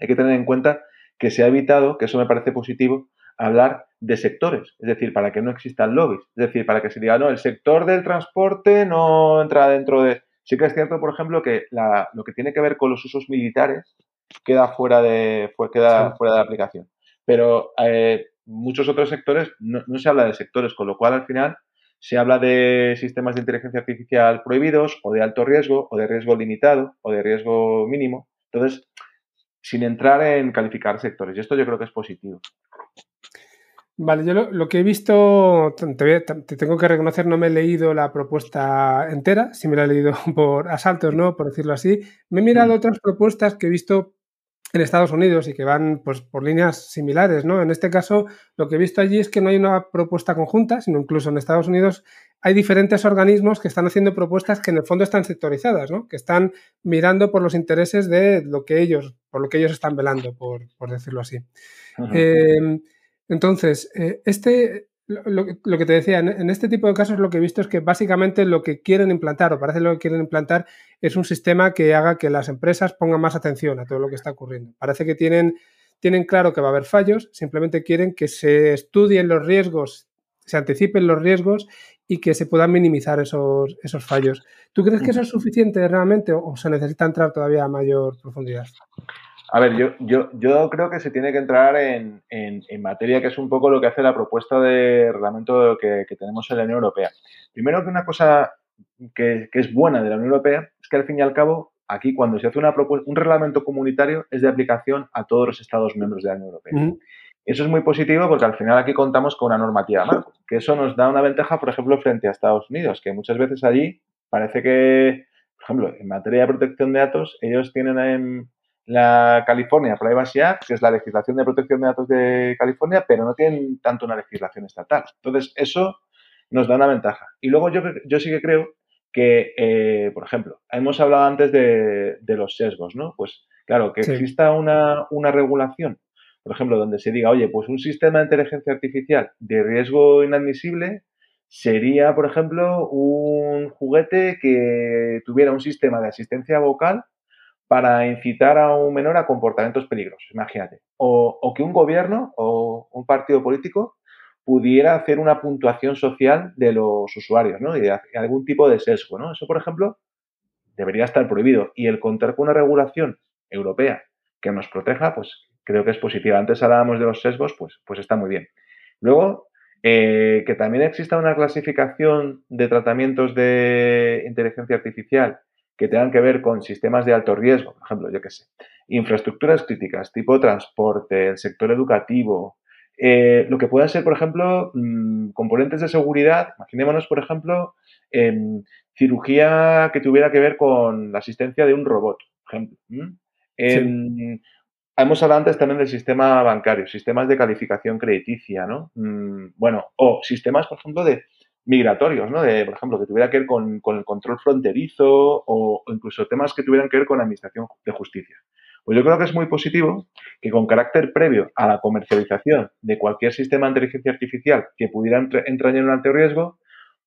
hay que tener en cuenta que se ha evitado, que eso me parece positivo, hablar de sectores, es decir, para que no existan lobbies, es decir, para que se diga, no, el sector del transporte no entra dentro de... Sí que es cierto, por ejemplo, que lo que tiene que ver con los usos militares queda fuera de, queda fuera de la aplicación. Pero eh, muchos otros sectores no, se habla de sectores, con lo cual al final se habla de sistemas de inteligencia artificial prohibidos o de alto riesgo o de riesgo limitado o de riesgo mínimo. Entonces, sin entrar en calificar sectores. Y esto yo creo que es positivo. Vale, yo lo, que he visto, te, tengo que reconocer, no me he leído la propuesta entera, si me la he leído por asaltos, ¿no? Por decirlo así. Me he mirado mm. otras propuestas que he visto en Estados Unidos y que van pues, por líneas similares, ¿no? En este caso, lo que he visto allí es que no hay una propuesta conjunta, sino incluso en Estados Unidos hay diferentes organismos que están haciendo propuestas que en el fondo están sectorizadas, ¿no? Que están mirando por los intereses de lo que ellos, por lo que ellos están velando, por, decirlo así. Eh, entonces, eh, este, lo, que te decía, en, este tipo de casos lo que he visto es que básicamente lo que quieren implantar, o parece lo que quieren implantar, es un sistema que haga que las empresas pongan más atención a todo lo que está ocurriendo. Parece que tienen, tienen claro que va a haber fallos, simplemente quieren que se estudien los riesgos, se anticipen los riesgos y que se puedan minimizar esos, esos fallos. ¿Tú crees que eso es suficiente realmente o se necesita entrar todavía a mayor profundidad? A ver, yo, yo, yo creo que se tiene que entrar en, en, materia, que es un poco lo que hace la propuesta de reglamento que, que tenemos en la Unión Europea. Primero que una cosa que, que, es buena de la Unión Europea es que al fin y al cabo, aquí cuando se hace una un reglamento comunitario es de aplicación a todos los Estados miembros de la Unión Europea. Eso es muy positivo porque al final aquí contamos con una normativa marco, que eso nos da una ventaja, por ejemplo, frente a Estados Unidos, que muchas veces allí parece que, por ejemplo, en materia de protección de datos, ellos tienen en, la California Privacy Act, que es la legislación de protección de datos de California, pero no tienen tanto una legislación estatal. Entonces, eso nos da una ventaja. Y luego yo, yo sí que creo que, eh, por ejemplo, hemos hablado antes de, los sesgos, ¿no? Pues claro, que exista una, una regulación, por ejemplo, donde se diga, oye, pues un sistema de inteligencia artificial de riesgo inadmisible sería, por ejemplo, un juguete que tuviera un sistema de asistencia vocal para incitar a un menor a comportamientos peligrosos, imagínate. O, que un gobierno o un partido político pudiera hacer una puntuación social de los usuarios, ¿no? Y de algún tipo de sesgo, ¿no? Eso, por ejemplo, debería estar prohibido. Y el contar con una regulación europea que nos proteja, pues creo que es positiva. Antes hablábamos de los sesgos, pues, pues está muy bien. Luego, Eh, que también exista una clasificación de tratamientos de inteligencia artificial que tengan que ver con sistemas de alto riesgo, por ejemplo, yo qué sé, infraestructuras críticas, tipo transporte, el sector educativo, eh, lo que puedan ser, por ejemplo, mm, componentes de seguridad, imaginémonos, por ejemplo, cirugía que tuviera que ver con la asistencia de un robot, por ejemplo. Hemos hablado antes también del sistema bancario, sistemas de calificación crediticia, ¿no? Mm, bueno, o sistemas, por ejemplo, de migratorios, ¿no? De, por ejemplo, que tuviera que ver con, el control fronterizo o, incluso temas que tuvieran que ver con la administración de justicia. Pues yo creo que es muy positivo que con carácter previo a la comercialización de cualquier sistema de inteligencia artificial que pudiera entrar en un alto riesgo,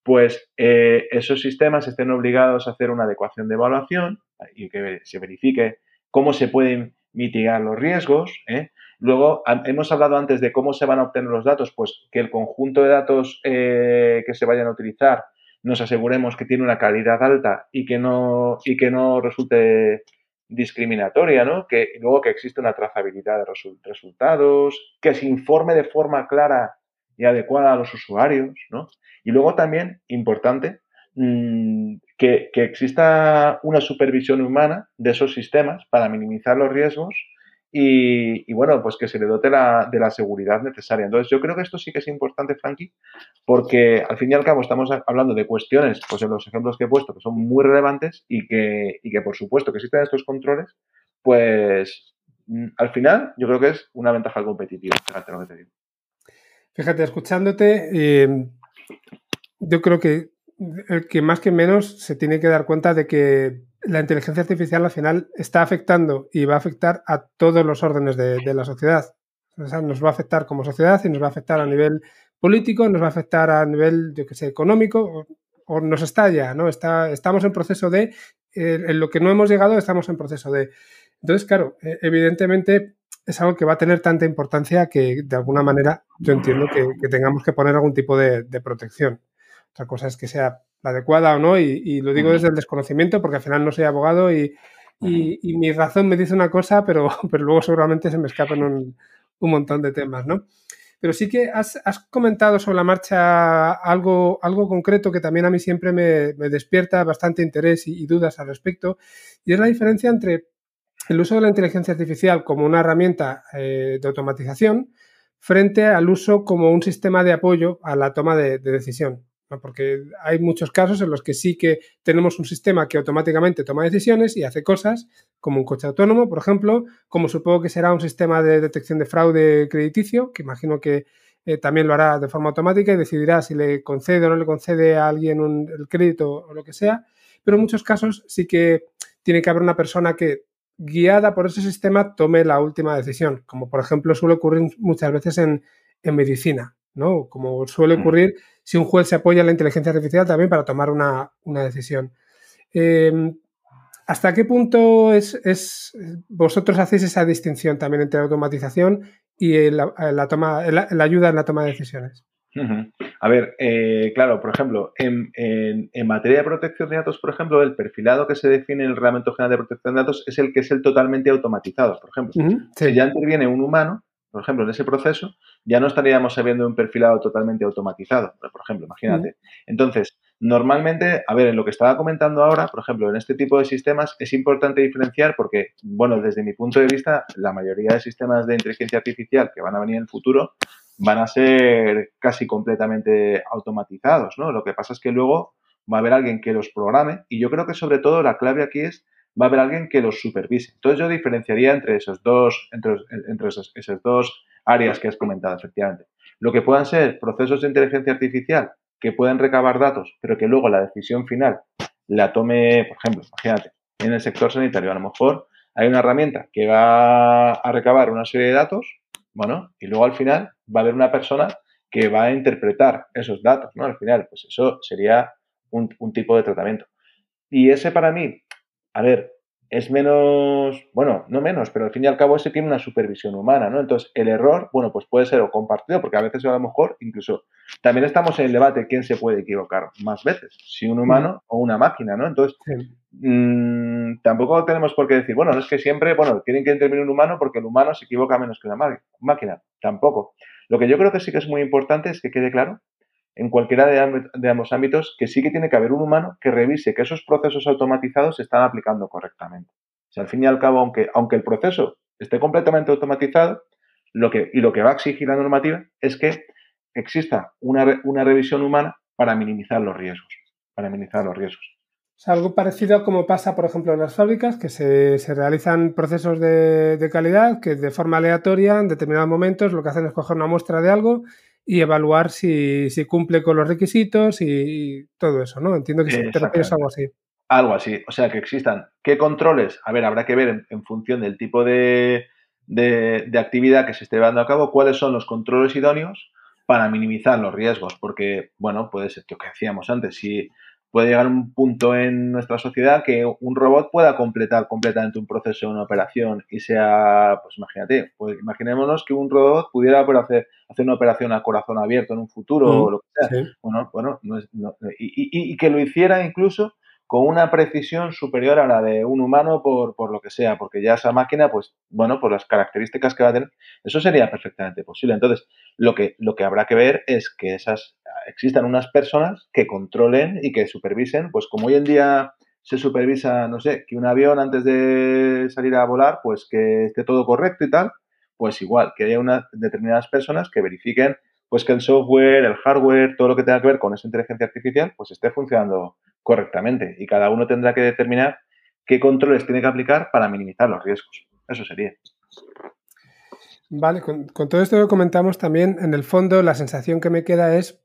pues eh, esos sistemas estén obligados a hacer una adecuación de evaluación y que se verifique cómo se pueden mitigar los riesgos. ¿eh? Luego, hemos hablado antes de cómo se van a obtener los datos, pues que el conjunto de datos eh, que se vayan a utilizar nos aseguremos que tiene una calidad alta y que no, y que no resulte discriminatoria, ¿no? Que luego que existe una trazabilidad de resultados, que se informe de forma clara y adecuada a los usuarios, ¿no? Y luego también, importante, Mm, que, exista una supervisión humana de esos sistemas para minimizar los riesgos y, bueno, pues que se le dote de la seguridad necesaria. Entonces, yo creo que esto sí que es importante, Frankie, porque al fin y al cabo estamos hablando de cuestiones, pues en los ejemplos que he puesto, que son muy relevantes y que, que por supuesto que existen estos controles, pues mm, al final yo creo que es una ventaja competitiva, fíjate lo que te digo. Fíjate, escuchándote, eh, yo creo que el que más que menos se tiene que dar cuenta de que la inteligencia artificial al final está afectando y va a afectar a todos los órdenes de, la sociedad. O sea, nos va a afectar como sociedad y nos va a afectar a nivel político, nos va a afectar a nivel, yo que sé, económico, o, nos estalla, ¿no? Está, estamos en proceso de, en lo que no hemos llegado, estamos en proceso de. Entonces, claro, e, evidentemente es algo que va a tener tanta importancia que de alguna manera yo entiendo que, tengamos que poner algún tipo de protección. Otra cosa es que sea la adecuada o no, y, lo digo desde el desconocimiento porque al final no soy abogado y, mi razón me dice una cosa, pero, pero luego seguramente se me escapan un, montón de temas, ¿no? Pero sí que has, comentado sobre la marcha algo, algo concreto que también a mí siempre me, despierta bastante interés y, dudas al respecto, y es la diferencia entre el uso de la inteligencia artificial como una herramienta eh, de automatización frente al uso como un sistema de apoyo a la toma de decisión porque hay muchos casos en los que sí que tenemos un sistema que automáticamente toma decisiones y hace cosas, como un coche autónomo, por ejemplo, como supongo que será un sistema de detección de fraude crediticio, que imagino que eh, también lo hará de forma automática y decidirá si le concede o no le concede a alguien el crédito o lo que sea, pero en muchos casos sí que tiene que haber una persona que guiada por ese sistema tome la última decisión, como por ejemplo suele ocurrir muchas veces en, en medicina, ¿no? Como suele mm. ocurrir si un juez se apoya en la inteligencia artificial también para tomar una, decisión. Em, ¿Hasta qué punto es, vosotros hacéis esa distinción también entre automatización y la, toma, la, ayuda en la toma de decisiones? A ver, eh, claro, por ejemplo, en, materia de protección de datos, por ejemplo, el perfilado que se define en el Reglamento General de Protección de Datos es el que es el totalmente automatizado. Por ejemplo, si ya interviene un humano, por ejemplo, en ese proceso, ya no estaríamos sabiendo un perfilado totalmente automatizado, por ejemplo, imagínate. Entonces, normalmente, a ver, en lo que estaba comentando ahora, por ejemplo, en este tipo de sistemas es importante diferenciar porque, bueno, desde mi punto de vista, la mayoría de sistemas de inteligencia artificial que van a venir en el futuro van a ser casi completamente automatizados, ¿no? Lo que pasa es que luego va a haber alguien que los programe y yo creo que sobre todo la clave aquí es va a haber alguien que los supervise. Entonces yo diferenciaría entre esos dos, entre, entre esos, esas dos áreas que has comentado, efectivamente. Lo que puedan ser procesos de inteligencia artificial que pueden recabar datos, pero que luego la decisión final la tome, por ejemplo, imagínate, en el sector sanitario, a lo mejor hay una herramienta que va a recabar una serie de datos, bueno, y luego al final va a haber una persona que va a interpretar esos datos, ¿no? Al final, pues eso sería un, un tipo de tratamiento. Y ese para mí a ver, es menos, bueno, no menos, pero al fin y al cabo ese tiene una supervisión humana, ¿no? Entonces, el error, bueno, pues puede ser o compartido, porque a veces a lo mejor incluso también estamos en el debate quién se puede equivocar más veces, si un humano o una máquina, ¿no? Entonces, mm, tampoco tenemos por qué decir, bueno, no es que siempre, bueno, tienen que intervenir un humano porque el humano se equivoca menos que la máquina, tampoco. Lo que yo creo que sí que es muy importante es que quede claro en cualquiera de, ambos ámbitos que sí que tiene que haber un humano que revise que esos procesos automatizados se están aplicando correctamente. O sea, al fin y al cabo, aunque, el proceso esté completamente automatizado, y lo que va a exigir la normativa es que exista una, revisión humana para minimizar los riesgos. Para minimizar los riesgos. Es algo parecido a como pasa, por ejemplo, en las fábricas, que se, realizan procesos de, calidad que de forma aleatoria, en determinados momentos, lo que hacen es coger una muestra de algo y evaluar si, cumple con los requisitos y, todo eso, ¿no? Entiendo que te refieres a algo así. Algo así, o sea, que existan. ¿Qué controles? A ver, habrá que ver en, función del tipo de, de, actividad que se esté llevando a cabo, cuáles son los controles idóneos para minimizar los riesgos, porque, bueno, puede ser lo que decíamos antes, si puede llegar un punto en nuestra sociedad que un robot pueda completar completamente un proceso, una operación y sea, pues imagínate, pues imaginémonos que un robot pudiera hacer, hacer una operación a corazón abierto en un futuro o lo que sea. Bueno, bueno, y, y, que lo hiciera incluso con una precisión superior a la de un humano por, por, lo que sea, porque ya esa máquina, pues, bueno, por las características que va a tener, eso sería perfectamente posible. Entonces, lo que, lo que habrá que ver es que esas existan unas personas que controlen y que supervisen, pues como hoy en día se supervisa, no sé, que un avión antes de salir a volar, pues que esté todo correcto y tal, pues igual, que haya unas determinadas personas que verifiquen pues que el software, el hardware, todo lo que tenga que ver con esa inteligencia artificial, pues esté funcionando correctamente y cada uno tendrá que determinar qué controles tiene que aplicar para minimizar los riesgos. Eso sería. Vale, con, todo esto que comentamos también, en el fondo la sensación que me queda es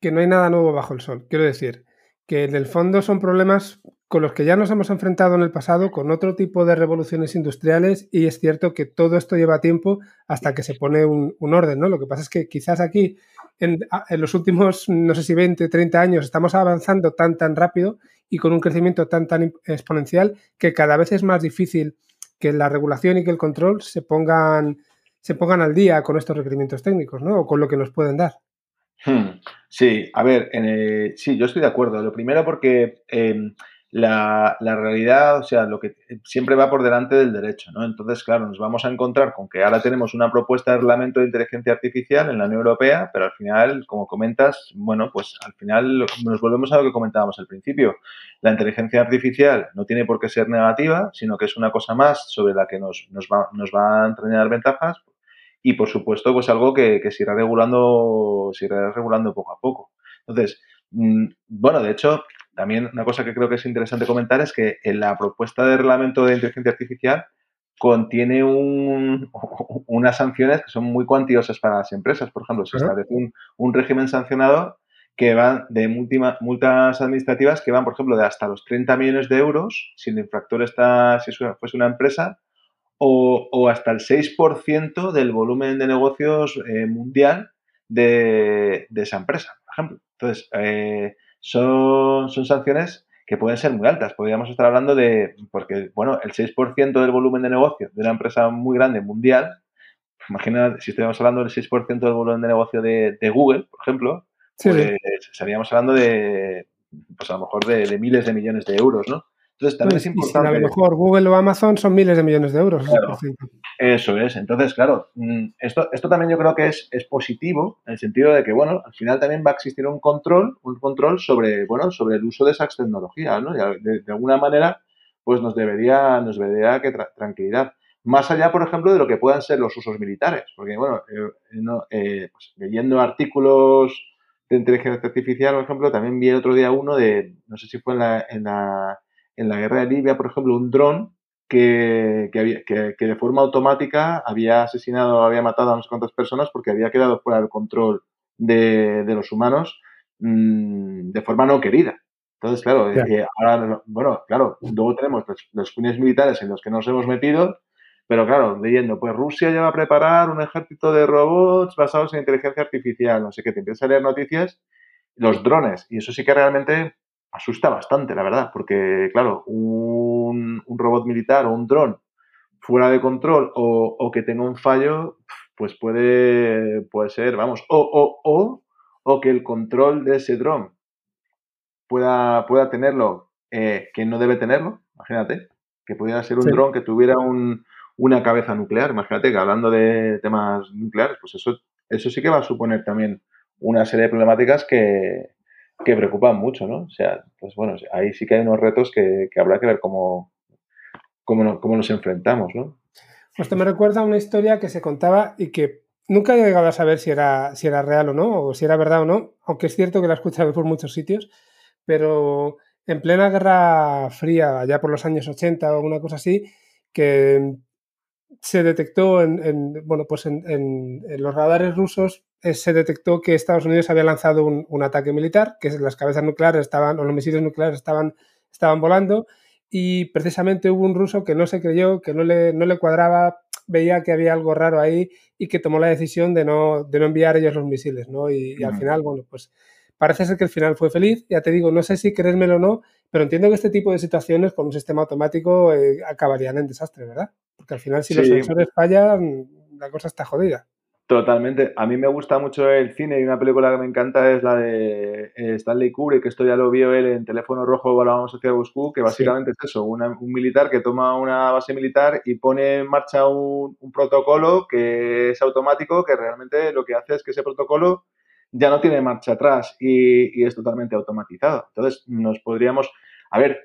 que no hay nada nuevo bajo el sol. Quiero decir, que en el fondo son problemas con los que ya nos hemos enfrentado en el pasado con otro tipo de revoluciones industriales y es cierto que todo esto lleva tiempo hasta que se pone un, orden, ¿no? Lo que pasa es que quizás aquí en, los últimos, no sé si 20, 30 años estamos avanzando tan, tan rápido y con un crecimiento tan, tan exponencial que cada vez es más difícil que la regulación y que el control se pongan, se pongan al día con estos requerimientos técnicos, ¿no? O con lo que nos pueden dar. Hmm. Sí, a ver, sí, yo estoy de acuerdo. Lo primero porque em, la, la, realidad, o sea, lo que siempre va por delante del derecho, ¿no? Entonces, claro, nos vamos a encontrar con que ahora tenemos una propuesta de reglamento de inteligencia artificial en la Unión Europea, pero al final, como comentas, bueno, pues al final nos volvemos a lo que comentábamos al principio. La inteligencia artificial no tiene por qué ser negativa, sino que es una cosa más sobre la que nos, nos, va, nos va a entrenar ventajas y, por supuesto, pues algo que, que se irá regulando, se irá regulando poco a poco. Entonces, mm, bueno, de hecho, también una cosa que creo que es interesante comentar es que en la propuesta de reglamento de inteligencia artificial contiene unas sanciones que son muy cuantiosas para las empresas. Por ejemplo, se establece un, régimen sancionador que va de multas administrativas que van, por ejemplo, de hasta los 30 millones de euros si el infractor está, si fuese una empresa, o, hasta el 6% del volumen de negocios eh, mundial de, esa empresa, por ejemplo. Entonces, eh, son, son sanciones que pueden ser muy altas. Podríamos estar hablando de, porque, bueno, el 6% del volumen de negocio de una empresa muy grande mundial, imagina si estuviéramos hablando del 6% del volumen de negocio de, Google, por ejemplo, pues estaríamos hablando de, pues a lo mejor de, de, miles de millones de euros, ¿no? Entonces también es importante. a lo mejor Google o Amazon son miles de millones de euros. eso es. Entonces, claro, mm, esto, esto también yo creo que es, es positivo en el sentido de que, bueno, al final también va a existir un control, un control sobre, bueno, sobre el uso de esas tecnologías, ¿no? De, alguna manera, pues nos debería, nos debería que tranquilidad. Más allá, por ejemplo, de lo que puedan ser los usos militares. Porque, bueno, eh, eh, pues, leyendo artículos de inteligencia artificial, por ejemplo, también vi el otro día uno de, no sé si fue en la, en la en la guerra de Libia, por ejemplo, un dron que, que, de forma automática había asesinado, había matado a no sé cuántas personas porque había quedado fuera del control de, los humanos mm, de forma no querida. Entonces, claro, ahora, bueno, claro, luego tenemos los, fines militares en los que nos hemos metido, pero claro, leyendo, pues Rusia ya va a preparar un ejército de robots basados en inteligencia artificial, no sé qué, te empiezas a leer noticias, los drones, y eso sí que realmente asusta bastante, la verdad, porque, claro, un, robot militar o un dron fuera de control o, que tenga un fallo, pues puede, puede ser, vamos, o, o, o, o que el control de ese dron pueda, pueda tenerlo eh, que no debe tenerlo, imagínate, que pudiera ser un dron que tuviera un, una cabeza nuclear, imagínate que hablando de temas nucleares, pues eso eso sí que va a suponer también una serie de problemáticas que, preocupan mucho, ¿no? O sea, pues bueno, ahí sí que hay unos retos que, habrá que ver cómo, cómo, cómo nos enfrentamos, ¿no? Esto me recuerda una historia que se contaba y que nunca he llegado a saber si era, si era real o no, o si era verdad o no, aunque es cierto que la he escuchado por muchos sitios, pero en plena Guerra Fría, allá por los años 80 o una cosa así, que se detectó en, bueno, pues en, los radares rusos eh, se detectó que Estados Unidos había lanzado un, ataque militar, que las cabezas nucleares estaban, o los misiles nucleares estaban, estaban volando, y precisamente hubo un ruso que no se creyó, que no le, no le cuadraba, veía que había algo raro ahí y que tomó la decisión de no, de no enviar ellos los misiles, ¿no? Y, al final, bueno, pues parece ser que el final fue feliz, ya te digo, no sé si creérmelo o no, pero entiendo que este tipo de situaciones con un sistema automático eh, acabarían en desastre, ¿verdad? Porque al final si los sensores fallan, la cosa está jodida. Totalmente. A mí me gusta mucho el cine y una película que me encanta es la de eh, Stanley Kubrick, que esto ya lo vio él en Teléfono Rojo, vamos hacia Moscú, que básicamente es eso, un militar que toma una base militar y pone en marcha un, protocolo que es automático, que realmente lo que hace es que ese protocolo ya no tiene marcha atrás y, es totalmente automatizado. Entonces, nos podríamos... A ver,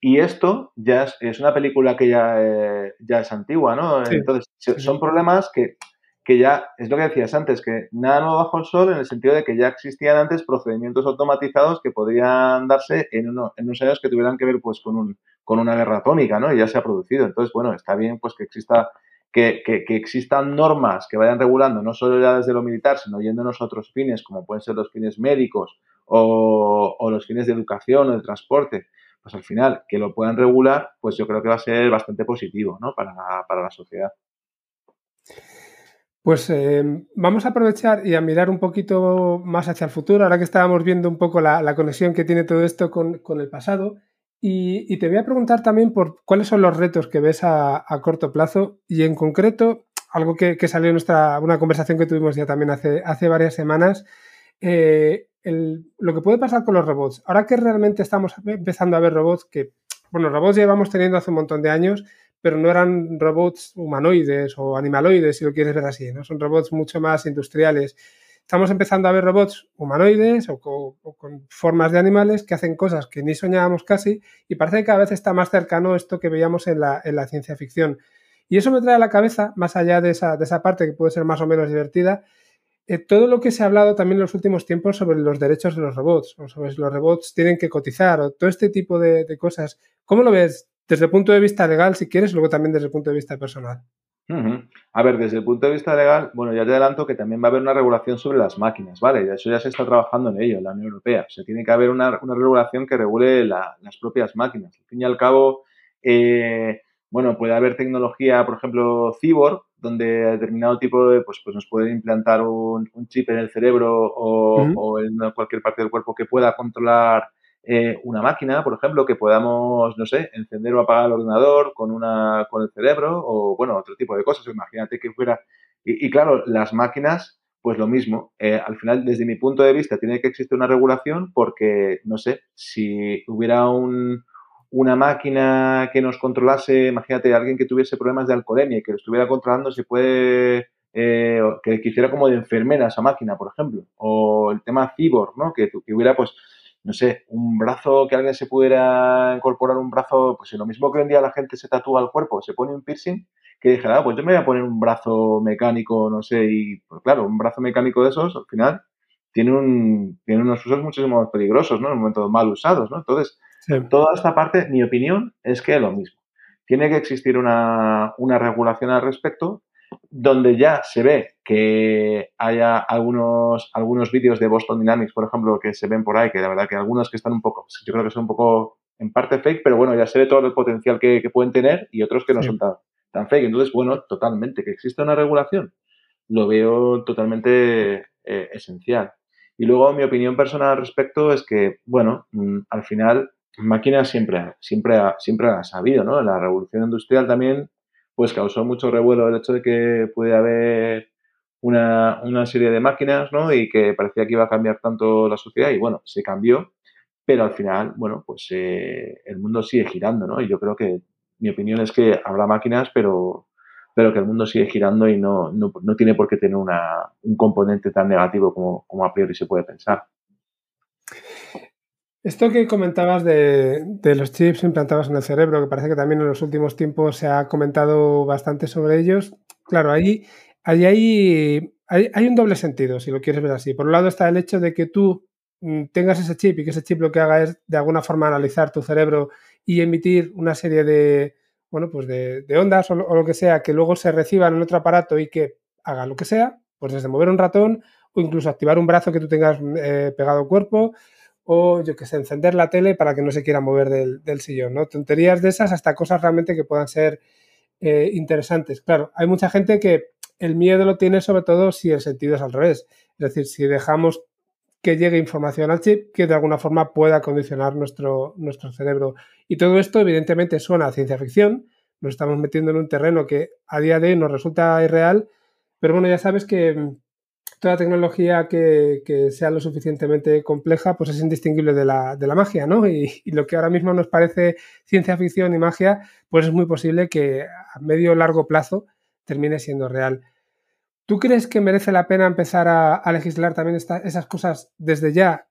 y esto ya es, una película que ya, eh, ya es antigua, ¿no? Entonces, son problemas que que ya, es lo que decías antes, que nada nuevo bajo el sol en el sentido de que ya existían antes procedimientos automatizados que podrían darse en, uno, en unos años que tuvieran que ver pues con, un, con una guerra atómica, ¿no? Y ya se ha producido. Entonces, bueno, está bien pues que exista que, existan normas que vayan regulando, no solo ya desde lo militar, sino yéndonos a otros fines, como pueden ser los fines médicos o, los fines de educación o de transporte, pues al final que lo puedan regular, pues yo creo que va a ser bastante positivo, ¿no? Para, para la sociedad. Pues em, vamos a aprovechar y a mirar un poquito más hacia el futuro, ahora que estábamos viendo un poco la, conexión que tiene todo esto con, el pasado. Y, te voy a preguntar también por cuáles son los retos que ves a, corto plazo y en concreto, algo que, salió en nuestra, una conversación que tuvimos ya también hace, hace varias semanas, eh, lo que puede pasar con los robots. Ahora que realmente estamos empezando a ver robots que, bueno, robots llevamos teniendo hace un montón de años, pero no eran robots humanoides o animaloides, si lo quieres ver así, ¿no? Son robots mucho más industriales. Estamos empezando a ver robots humanoides o, con formas de animales que hacen cosas que ni soñábamos casi y parece que cada vez está más cercano esto que veíamos en la, en la ciencia ficción. Y eso me trae a la cabeza, más allá de esa, parte que puede ser más o menos divertida, eh, todo lo que se ha hablado también en los últimos tiempos sobre los derechos de los robots, o sobre si los robots tienen que cotizar, o todo este tipo de, de cosas. ¿Cómo lo ves? desde el punto de vista legal, si quieres, luego también desde el punto de vista personal. A ver, desde el punto de vista legal, bueno, ya te adelanto que también va a haber una regulación sobre las máquinas, ¿vale? Eso ya se está trabajando en ello, en la Unión Europea. O sea, tiene que haber una, regulación que regule las propias máquinas. Al fin y al cabo, eh, bueno, puede haber tecnología, por ejemplo, cyborg, donde determinado tipo de, pues, pues nos puede implantar un, chip en el cerebro o, o, en cualquier parte del cuerpo que pueda controlar eh, una máquina, por ejemplo, que podamos, no sé, encender o apagar el ordenador con, una, con el cerebro o, bueno, otro tipo de cosas. Imagínate que fuera... Y, claro, las máquinas, pues lo mismo. Eh, al final, desde mi punto de vista, tiene que existir una regulación porque, no sé, si hubiera un, una máquina que nos controlase, imagínate, alguien que tuviese problemas de alcoholemia y que lo estuviera controlando, se puede... Eh, que, quisiera como de enfermera esa máquina, por ejemplo. O el tema cyborg, ¿no? Que, que hubiera, pues, no sé, un brazo que alguien se pudiera incorporar un brazo, pues lo mismo que hoy en día la gente se tatúa el cuerpo, se pone un piercing, que dijera, ah, pues yo me voy a poner un brazo mecánico, no sé, y pues claro, un brazo mecánico de esos, al final, tiene, un, tiene unos usos muchísimo más peligrosos, ¿no? En un momento mal usados, ¿no? Entonces, toda esta parte, mi opinión es que es lo mismo. Tiene que existir una, una regulación al respecto donde ya se ve que haya algunos, algunos vídeos de Boston Dynamics, por ejemplo, que se ven por ahí, que la verdad que algunos que están un poco, yo creo que son un poco en parte fake, pero bueno, ya se ve todo el potencial que, pueden tener y otros que no son tan, tan fake. Entonces, bueno, totalmente, que exista una regulación, lo veo totalmente eh, esencial. Y luego mi opinión personal al respecto es que, bueno, mm, al final máquinas siempre, siempre, siempre ha sabido, ¿no? La revolución industrial también pues causó mucho revuelo el hecho de que puede haber una, serie de máquinas, ¿no? Y que parecía que iba a cambiar tanto la sociedad y bueno, se cambió, pero al final, bueno, pues eh, el mundo sigue girando, ¿no? Y yo creo que mi opinión es que habrá máquinas, pero pero que el mundo sigue girando y no, no, no tiene por qué tener una, un componente tan negativo como, como a priori se puede pensar. Esto que comentabas de, de, los chips implantados en el cerebro, que parece que también en los últimos tiempos se ha comentado bastante sobre ellos, claro, ahí, ahí hay, hay, un doble sentido, si lo quieres ver así. Por un lado está el hecho de que tú mm, tengas ese chip y que ese chip lo que haga es de alguna forma analizar tu cerebro y emitir una serie de, bueno, pues de, de ondas o lo, o lo, que sea que luego se reciban en otro aparato y que haga lo que sea, pues desde mover un ratón o incluso activar un brazo que tú tengas eh, pegado al cuerpo o yo que sé, encender la tele para que no se quiera mover del, del sillón, ¿no? Tonterías de esas hasta cosas realmente que puedan ser eh, interesantes. Claro, hay mucha gente que el miedo lo tiene sobre todo si el sentido es al revés. Es decir, si dejamos que llegue información al chip que de alguna forma pueda condicionar nuestro, nuestro cerebro. Y todo esto evidentemente suena a ciencia ficción, nos estamos metiendo en un terreno que a día de hoy nos resulta irreal, pero bueno, ya sabes que toda tecnología que, sea lo suficientemente compleja, pues es indistinguible de la, de la magia, ¿no? Y, lo que ahora mismo nos parece ciencia ficción y magia, pues es muy posible que a medio o largo plazo termine siendo real. ¿Tú crees que merece la pena empezar a, a legislar también esta, esas cosas desde ya,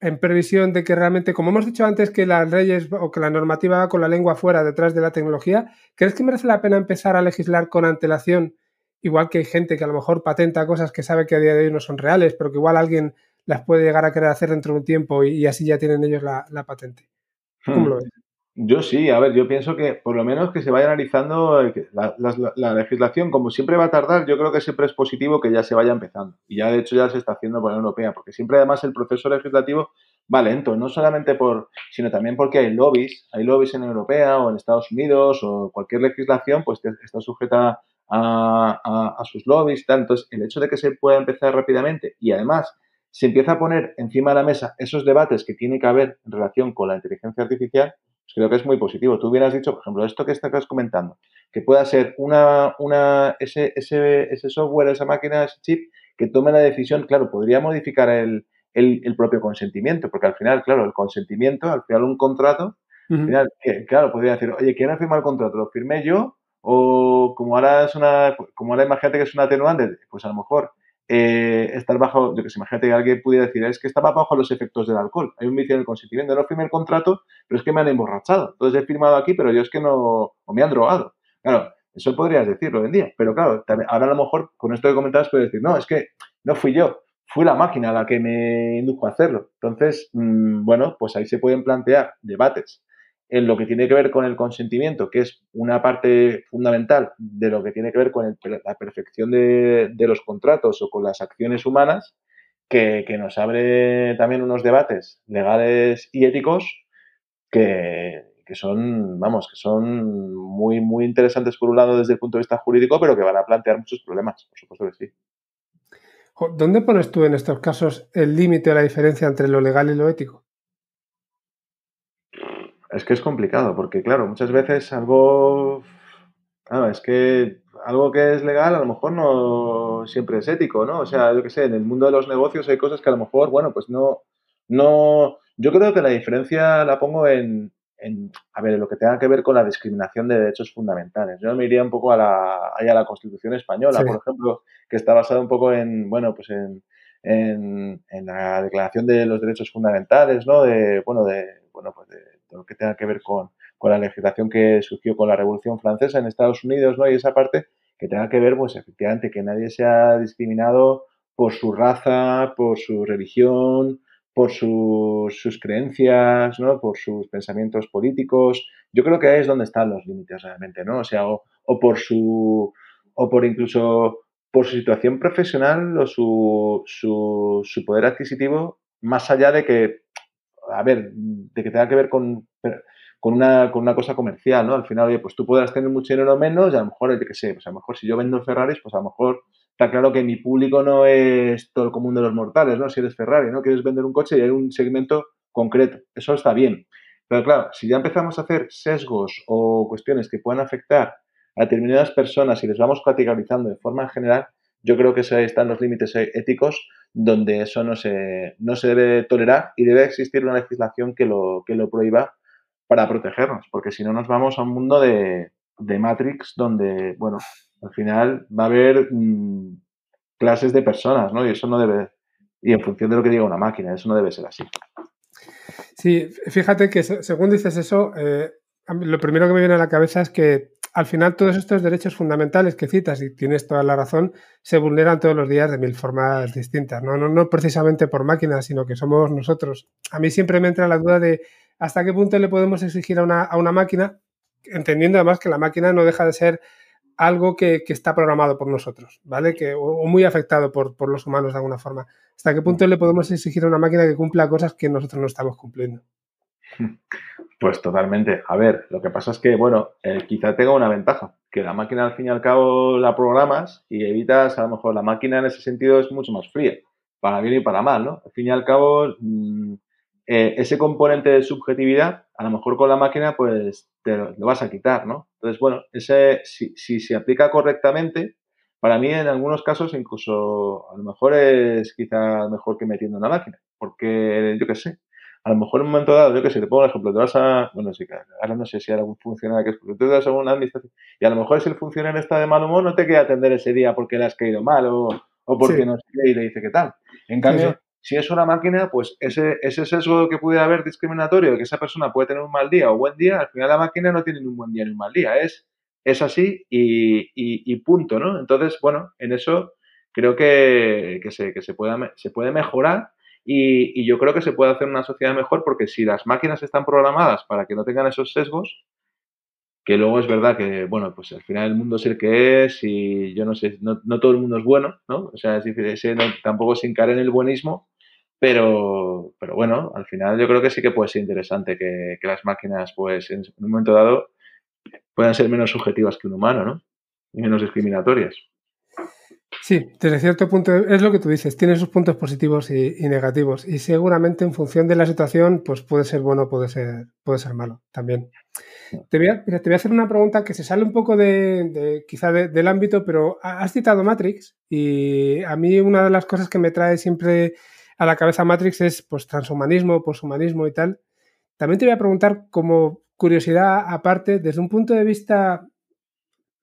en previsión de que realmente, como hemos dicho antes, que las leyes o que la normativa va con la lengua fuera detrás de la tecnología, ¿crees que merece la pena empezar a legislar con antelación? Igual que hay gente que a lo mejor patenta cosas que sabe que a día de hoy no son reales, pero que igual alguien las puede llegar a querer hacer dentro de un tiempo y, y así ya tienen ellos la, la patente. ¿Cómo hmm. lo ves? Yo sí, a ver, yo pienso que por lo menos que se vaya analizando la, la, la, legislación, como siempre va a tardar, yo creo que siempre es positivo que ya se vaya empezando. Y ya de hecho ya se está haciendo por la Europea, porque siempre además el proceso legislativo va lento, no solamente por, sino también porque hay lobbies, hay lobbies en Europea o en Estados Unidos o cualquier legislación, pues está sujeta a, a, a sus lobbies. Tal. Entonces, el hecho de que se pueda empezar rápidamente y además se empieza a poner encima de la mesa esos debates que tiene que haber en relación con la inteligencia artificial, pues creo que es muy positivo. Tú hubieras dicho, por ejemplo, esto que estás comentando, que pueda ser una, una, ese, ese, ese software, esa máquina, ese chip, que tome la decisión, claro, podría modificar el, el, el propio consentimiento, porque al final, claro, el consentimiento, al final un contrato, uh -huh. al final, que, claro, podría decir, oye, ¿quién ha firmado el contrato? ¿Lo firmé yo o como ahora es una, como ahora imagínate que es una atenuante, pues a lo mejor eh, estar bajo, yo que sé, imagínate que alguien pudiera decir, es que estaba bajo los efectos del alcohol, hay un vicio en el consentimiento, no firmé el contrato, pero es que me han emborrachado, entonces he firmado aquí, pero yo es que no, o me han drogado. Claro, eso podrías decirlo hoy en día, pero claro, también, ahora a lo mejor con esto que comentabas puedes decir, no, es que no fui yo, fui la máquina la que me indujo a hacerlo. Entonces, mmm, bueno, pues ahí se pueden plantear debates en lo que tiene que ver con el consentimiento, que es una parte fundamental de lo que tiene que ver con la perfección de, los contratos o con las acciones humanas, que, que, nos abre también unos debates legales y éticos que, que, son, vamos, que son muy, muy interesantes por un lado desde el punto de vista jurídico, pero que van a plantear muchos problemas, por supuesto que sí. ¿Dónde pones tú en estos casos el límite o la diferencia entre lo legal y lo ético? Es que es complicado, porque claro, muchas veces algo, claro, es que algo que es legal a lo mejor no siempre es ético, ¿no? O sea, yo qué sé, en el mundo de los negocios hay cosas que a lo mejor, bueno, pues no, no, yo creo que la diferencia la pongo en, en a ver, en lo que tenga que ver con la discriminación de derechos fundamentales. Yo me iría un poco a la, a la Constitución española, sí. por ejemplo, que está basada un poco en, bueno, pues en, en, en, la Declaración de los Derechos Fundamentales, ¿no? De, bueno, de, bueno, pues de lo que tenga que ver con, con, la legislación que surgió con la Revolución Francesa en Estados Unidos, ¿no? Y esa parte que tenga que ver, pues efectivamente, que nadie sea discriminado por su raza, por su religión, por su, sus creencias, ¿no? Por sus pensamientos políticos. Yo creo que ahí es donde están los límites realmente, ¿no? O sea, o, por su, o por incluso por su situación profesional o su, su poder adquisitivo, más allá de que a ver, de que tenga que ver con, con, una, con una cosa comercial, ¿no? Al final, oye, pues tú podrás tener mucho dinero o menos y a lo mejor, yo qué sé, pues a lo mejor si yo vendo Ferraris, pues a lo mejor está claro que mi público no es todo el común de los mortales, ¿no? Si eres Ferrari, ¿no? Quieres vender un coche y hay un segmento concreto. Eso está bien. Pero claro, si ya empezamos a hacer sesgos o cuestiones que puedan afectar a determinadas personas y les vamos categorizando de forma general, yo creo que ahí están los límites éticos donde eso no se, no se debe tolerar y debe existir una legislación que lo, que lo prohíba para protegernos, porque si no nos vamos a un mundo de, de Matrix donde, bueno, al final va a haber mm, clases de personas, ¿no? Y eso no debe, y en función de lo que diga una máquina, eso no debe ser así. Sí, fíjate que según dices eso, eh, lo primero que me viene a la cabeza es que al final todos estos derechos fundamentales que citas, y tienes toda la razón, se vulneran todos los días de mil formas distintas. No, no, no precisamente por máquinas, sino que somos nosotros. A mí siempre me entra la duda de hasta qué punto le podemos exigir a una, a una máquina, entendiendo además que la máquina no deja de ser algo que, está programado por nosotros, ¿vale? Que, o, muy afectado por, por, los humanos de alguna forma. ¿Hasta qué punto le podemos exigir a una máquina que cumpla cosas que nosotros no estamos cumpliendo? Pues totalmente. A ver, lo que pasa es que, bueno, eh, quizá tenga una ventaja, que la máquina al fin y al cabo la programas y evitas, a lo mejor la máquina en ese sentido es mucho más fría, para bien y para mal, ¿no? Al fin y al cabo, mm, eh, ese componente de subjetividad, a lo mejor con la máquina, pues te lo, vas a quitar, ¿no? Entonces, bueno, ese, si, si se aplica correctamente, para mí en algunos casos incluso a lo mejor es quizá mejor que metiendo una máquina, porque yo qué sé, a lo mejor en un momento dado, yo que sé, te pongo un ejemplo, te vas a, bueno, sí, ahora no sé si hay algún funcionario que es, tú te vas a una administración y a lo mejor si el funcionario está de mal humor no te quiere atender ese día porque le has caído mal o, o porque no sé y le dice qué tal. En cambio, si es una máquina, pues ese, ese sesgo que pudiera haber discriminatorio, que esa persona puede tener un mal día o buen día, al final la máquina no tiene ni un buen día ni un mal día, es, es así y, y, punto, ¿no? Entonces, bueno, en eso creo que, que, se, que se, pueda, se puede mejorar y, yo creo que se puede hacer una sociedad mejor porque si las máquinas están programadas para que no tengan esos sesgos, que luego es verdad que, bueno, pues al final el mundo es el que es y yo no sé, no, todo el mundo es bueno, ¿no? O sea, es decir, tampoco sin caer en el buenismo, pero, pero bueno, al final yo creo que sí que puede ser interesante que, que las máquinas, pues en un momento dado, puedan ser menos subjetivas que un humano, ¿no? Y menos discriminatorias. Sí, desde cierto punto es lo que tú dices, tiene sus puntos positivos y, negativos y seguramente en función de la situación pues puede ser bueno, puede ser, puede ser malo también. Te voy, a, te voy a hacer una pregunta que se sale un poco de, quizá del ámbito, pero has citado Matrix y a mí una de las cosas que me trae siempre a la cabeza Matrix es pues transhumanismo, poshumanismo y tal. También te voy a preguntar como curiosidad aparte, desde un punto de vista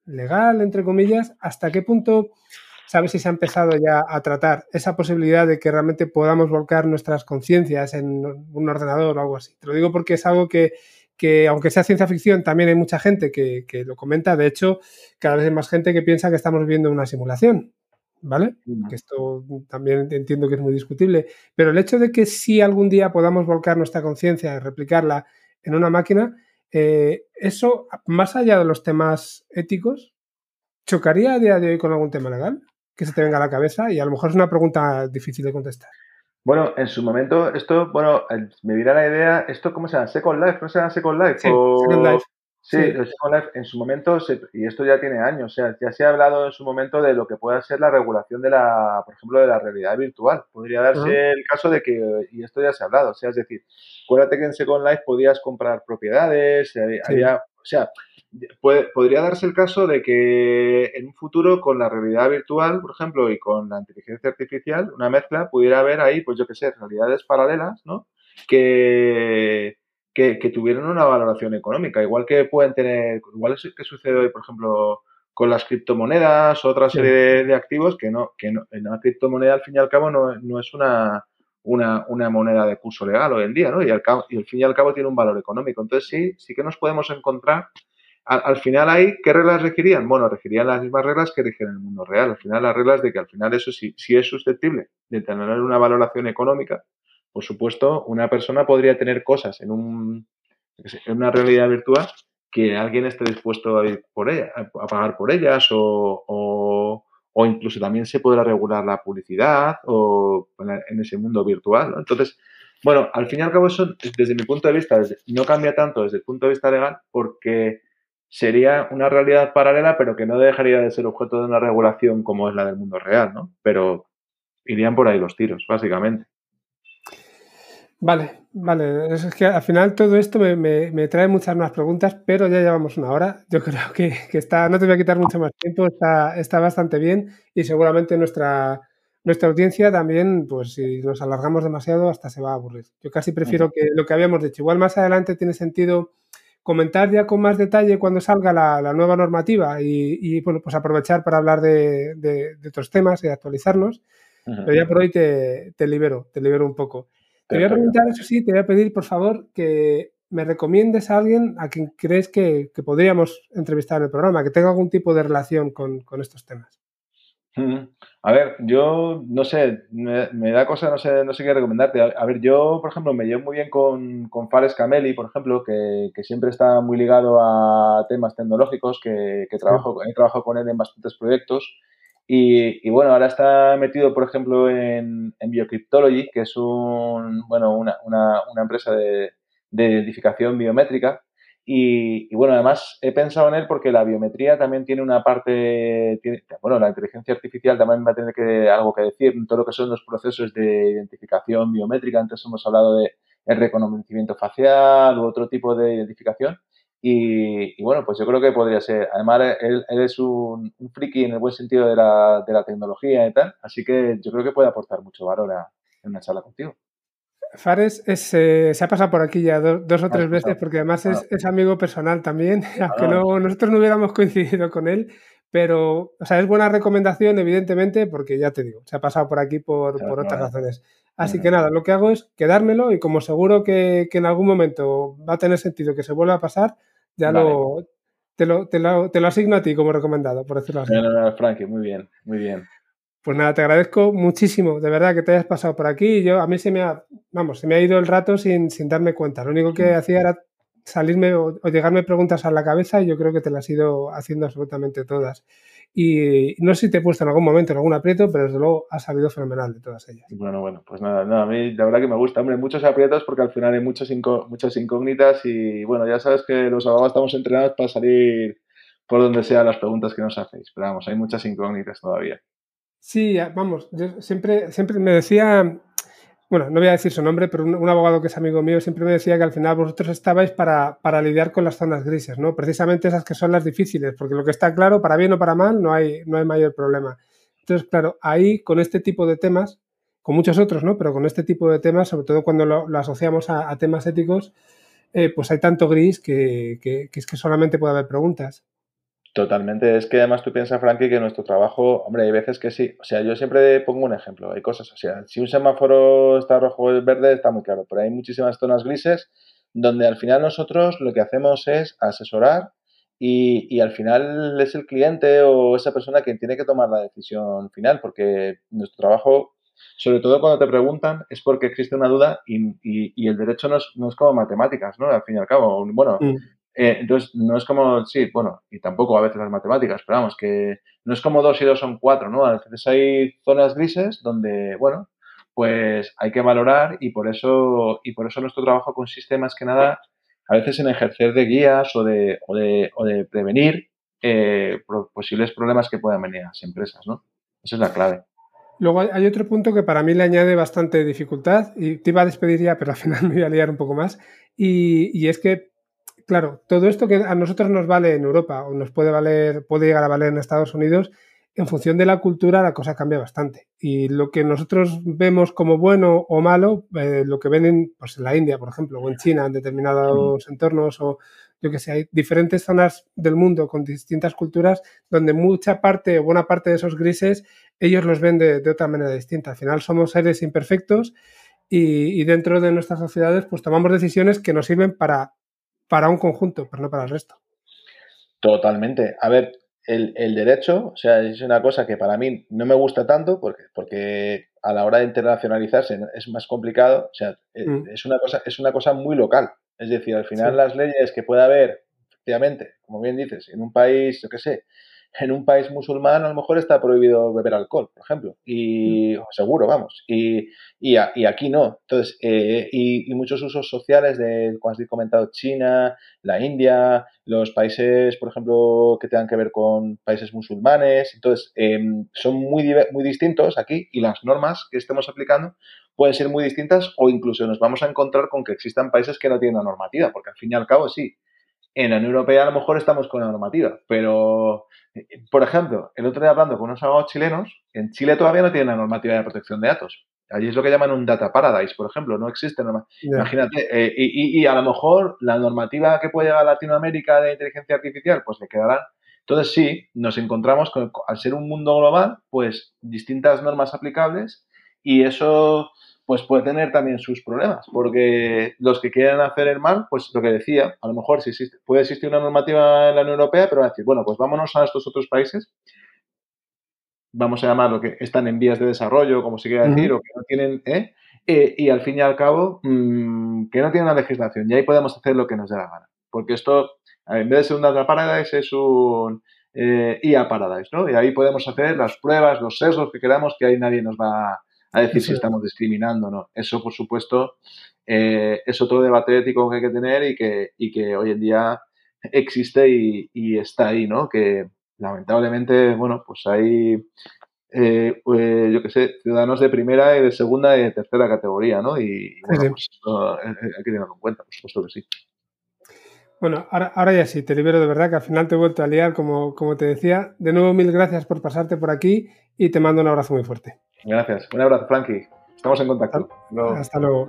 legal, entre comillas, hasta qué punto ¿Sabes si se ha empezado ya a tratar esa posibilidad de que realmente podamos volcar nuestras conciencias en un ordenador o algo así? Te lo digo porque es algo que, aunque sea ciencia ficción, también hay mucha gente que, lo comenta. De hecho, cada vez hay más gente que piensa que estamos viviendo una simulación. ¿Vale? Que esto también entiendo que es muy discutible. Pero el hecho de que si algún día podamos volcar nuestra conciencia y replicarla en una máquina, eh, eso, más allá de los temas éticos, ¿chocaría a día de hoy con algún tema legal? Que se te venga a la cabeza y a lo mejor es una pregunta difícil de contestar. Bueno, en su momento, esto, bueno, me viene la idea, ¿esto cómo se llama? ¿Second Life? ¿No se llama Second Life? Sí, Second Life. Sí, Second Life en su momento, y esto ya tiene años, o sea, ya se ha hablado en su momento de lo que pueda ser la regulación de la, por ejemplo, de la realidad virtual. Podría darse el caso de que, y esto ya se ha hablado, o sea, es decir, acuérdate que en Second Life podías comprar propiedades, había, o sea, podría darse el caso de que en un futuro con la realidad virtual, por ejemplo, y con la inteligencia artificial, una mezcla, pudiera haber ahí, pues yo qué sé, realidades paralelas, ¿no? Que, que, tuvieran una valoración económica, igual que pueden tener, igual es que sucede hoy, por ejemplo, con las criptomonedas, otra serie de, activos que no, que no, en una criptomoneda al fin y al cabo no, no es una, una, una, moneda de curso legal hoy en día, ¿no? Y al, cabo, y al fin y al cabo tiene un valor económico. Entonces sí, sí que nos podemos encontrar al, final ahí, ¿qué reglas regirían? Bueno, regirían las mismas reglas que rigen en el mundo real. Al final, las reglas de que al final eso sí, si es susceptible de tener una valoración económica, por supuesto, una persona podría tener cosas en, un, en una realidad virtual que alguien esté dispuesto a, ir por ella, a pagar por ellas o, incluso también se podrá regular la publicidad o en ese mundo virtual. Entonces, bueno, al fin y al cabo eso, desde mi punto de vista, no cambia tanto desde el punto de vista legal porque sería una realidad paralela, pero que no dejaría de ser objeto de una regulación como es la del mundo real, ¿no? Pero irían por ahí los tiros, básicamente. Vale, vale. Es que al final todo esto me, trae muchas más preguntas, pero ya llevamos una hora. Yo creo que, está, no te voy a quitar mucho más tiempo, está, está bastante bien y seguramente nuestra, nuestra audiencia también, pues si nos alargamos demasiado, hasta se va a aburrir. Yo casi prefiero que lo que habíamos dicho. Igual más adelante tiene sentido comentar ya con más detalle cuando salga la, nueva normativa y, bueno, pues aprovechar para hablar de, otros temas y actualizarnos. Pero ya por hoy te, libero, te libero un poco. Te voy a preguntar, eso sí, te voy a pedir, por favor, que me recomiendes a alguien a quien crees que, podríamos entrevistar en el programa, que tenga algún tipo de relación con estos temas. A ver, yo no sé, me, da cosa, no sé, no sé qué recomendarte. A, ver, yo, por ejemplo, me llevo muy bien con, con Fares Cameli, por ejemplo, que, siempre está muy ligado a temas tecnológicos, que, trabajo, he trabajado con él en bastantes proyectos. Y, bueno, ahora está metido, por ejemplo, en, en Biocryptology, que es un, bueno, una, una, empresa de, de identificación biométrica y, bueno, además he pensado en él porque la biometría también tiene una parte, bueno, la inteligencia artificial también va a tener que, algo que decir en todo lo que son los procesos de identificación biométrica. Antes hemos hablado de el reconocimiento facial u otro tipo de identificación. Y, bueno, pues yo creo que podría ser. Además, él, es un, friki en el buen sentido de la, de la, tecnología y tal. Así que yo creo que puede aportar mucho valor a, en una charla contigo. Fares eh, se ha pasado por aquí ya dos o tres veces porque además es, amigo personal también, aunque ah. no, nosotros no hubiéramos coincidido con él, pero o sea, es buena recomendación evidentemente porque ya te digo, se ha pasado por aquí por, otras razones. Así que nada, lo que hago es quedármelo y como seguro que, en algún momento va a tener sentido que se vuelva a pasar, ya lo, te, lo, te, lo, te lo asigno a ti como recomendado, por decirlo así. Frankie, muy bien, muy bien. Pues nada, te agradezco muchísimo, de verdad, que te hayas pasado por aquí. Yo, a mí se me ha, vamos, se me ha ido el rato sin, darme cuenta. Lo único que mm. hacía era salirme o, llegarme preguntas a la cabeza y yo creo que te las he ido haciendo absolutamente todas. Y no sé si te he puesto en algún momento en algún aprieto, pero desde luego ha salido fenomenal de todas ellas. Bueno, bueno, pues nada, a mí la verdad que me gusta, hombre, muchos aprietos porque al final hay muchos muchas incógnitas y bueno, ya sabes que los abogados estamos entrenados para salir por donde sean las preguntas que nos hacéis, pero vamos, hay muchas incógnitas todavía. Sí, vamos, yo siempre, siempre me decía, bueno, no voy a decir su nombre, pero un, abogado que es amigo mío siempre me decía que al final vosotros estabais para, para, lidiar con las zonas grises, ¿no? Precisamente esas que son las difíciles, porque lo que está claro, para bien o para mal, no hay, no hay mayor problema. Entonces, claro, ahí con este tipo de temas, con muchos otros, ¿no? Pero con este tipo de temas, sobre todo cuando lo, asociamos a, temas éticos, eh, pues hay tanto gris que, que, que es que solamente puede haber preguntas. Totalmente. Es que además tú piensas, Frankie, que nuestro trabajo, hombre, hay veces que sí. O sea, yo siempre pongo un ejemplo. Hay cosas, o sea, si un semáforo está rojo o verde, está muy claro. Pero hay muchísimas zonas grises donde al final nosotros lo que hacemos es asesorar y, y, al final es el cliente o esa persona quien tiene que tomar la decisión final, porque nuestro trabajo, sobre todo cuando te preguntan, es porque existe una duda y, y, el derecho no es, no es, como matemáticas, ¿no? Al fin y al cabo. Bueno, mm. Eh, entonces, no es como, sí, bueno, y tampoco a veces las matemáticas, pero vamos, que no es como dos y dos son cuatro, ¿no? A veces hay zonas grises donde, bueno, pues hay que valorar y por eso, y por eso nuestro trabajo consiste más que nada a veces en ejercer de guías o de, o de, prevenir eh, posibles problemas que puedan venir a las empresas, ¿no? Esa es la clave. Luego hay otro punto que para mí le añade bastante dificultad y te iba a despedir ya, pero al final me voy a liar un poco más. Y, y es que claro, todo esto que a nosotros nos vale en Europa o nos puede valer, puede llegar a valer en Estados Unidos, en función de la cultura la cosa cambia bastante. Y lo que nosotros vemos como bueno o malo, eh, lo que ven en, pues en la India, por ejemplo, o en China, en determinados entornos, o yo que sé, hay diferentes zonas del mundo con distintas culturas donde mucha parte o buena parte de esos grises ellos los ven de, otra manera distinta. Al final somos seres imperfectos y, y, dentro de nuestras sociedades pues tomamos decisiones que nos sirven para para un conjunto, pero no para el resto. Totalmente. A ver, el, derecho, o sea, es una cosa que para mí no me gusta tanto porque, porque a la hora de internacionalizarse es más complicado. O sea, eh, mm. es, una cosa, es una cosa muy local. Es decir, al final las leyes que pueda haber, efectivamente, como bien dices, en un país, yo qué sé, en un país musulmán a lo mejor está prohibido beber alcohol, por ejemplo, y mm. seguro, vamos, y, y, aquí no. Entonces, eh, y, muchos usos sociales de, como has comentado, China, la India, los países, por ejemplo, que tengan que ver con países musulmanes, entonces, em, son muy, muy distintos aquí y las normas que estemos aplicando pueden ser muy distintas o incluso nos vamos a encontrar con que existan países que no tienen la normativa, porque al fin y al cabo sí, en la Unión Europea a lo mejor estamos con la normativa, pero, por ejemplo, el otro día hablando con unos abogados chilenos, en Chile todavía no tienen la normativa de protección de datos. Allí es lo que llaman un data paradise, por ejemplo, no existe. Imagínate, eh, y, a lo mejor la normativa que puede llegar a Latinoamérica de inteligencia artificial, pues le quedará. Entonces sí, nos encontramos con, al ser un mundo global, pues distintas normas aplicables y eso pues puede tener también sus problemas, porque los que quieran hacer el mal, pues lo que decía, a lo mejor si existe, puede existir una normativa en la Unión Europea, pero va a decir, bueno, pues vámonos a estos otros países, vamos a llamarlo que están en vías de desarrollo, como se quiera decir, o que no tienen, ¿eh? Eh, y al fin y al cabo, mm, que no tienen una legislación, y ahí podemos hacer lo que nos dé la gana, porque esto, en vez de ser un data paradise, es un eh, IA paradise, ¿no? Y ahí podemos hacer las pruebas, los sesgos que queramos, que ahí nadie nos va a decir si estamos discriminando o no. Eso, por supuesto, eh, es otro debate ético que hay que tener y que, y que hoy en día existe y, está ahí, ¿no? Que lamentablemente, bueno, pues hay, eh, pues, yo qué sé, ciudadanos de primera y de segunda y de tercera categoría, ¿no? Y, bueno, pues hay que tenerlo en cuenta, por supuesto que sí. Bueno, ahora, ahora, ya sí, te libero de verdad, que al final te he vuelto a liar, como, como te decía. De nuevo, mil gracias por pasarte por aquí y te mando un abrazo muy fuerte. Gracias. Un abrazo, Frankie. Estamos en contacto. Hasta luego.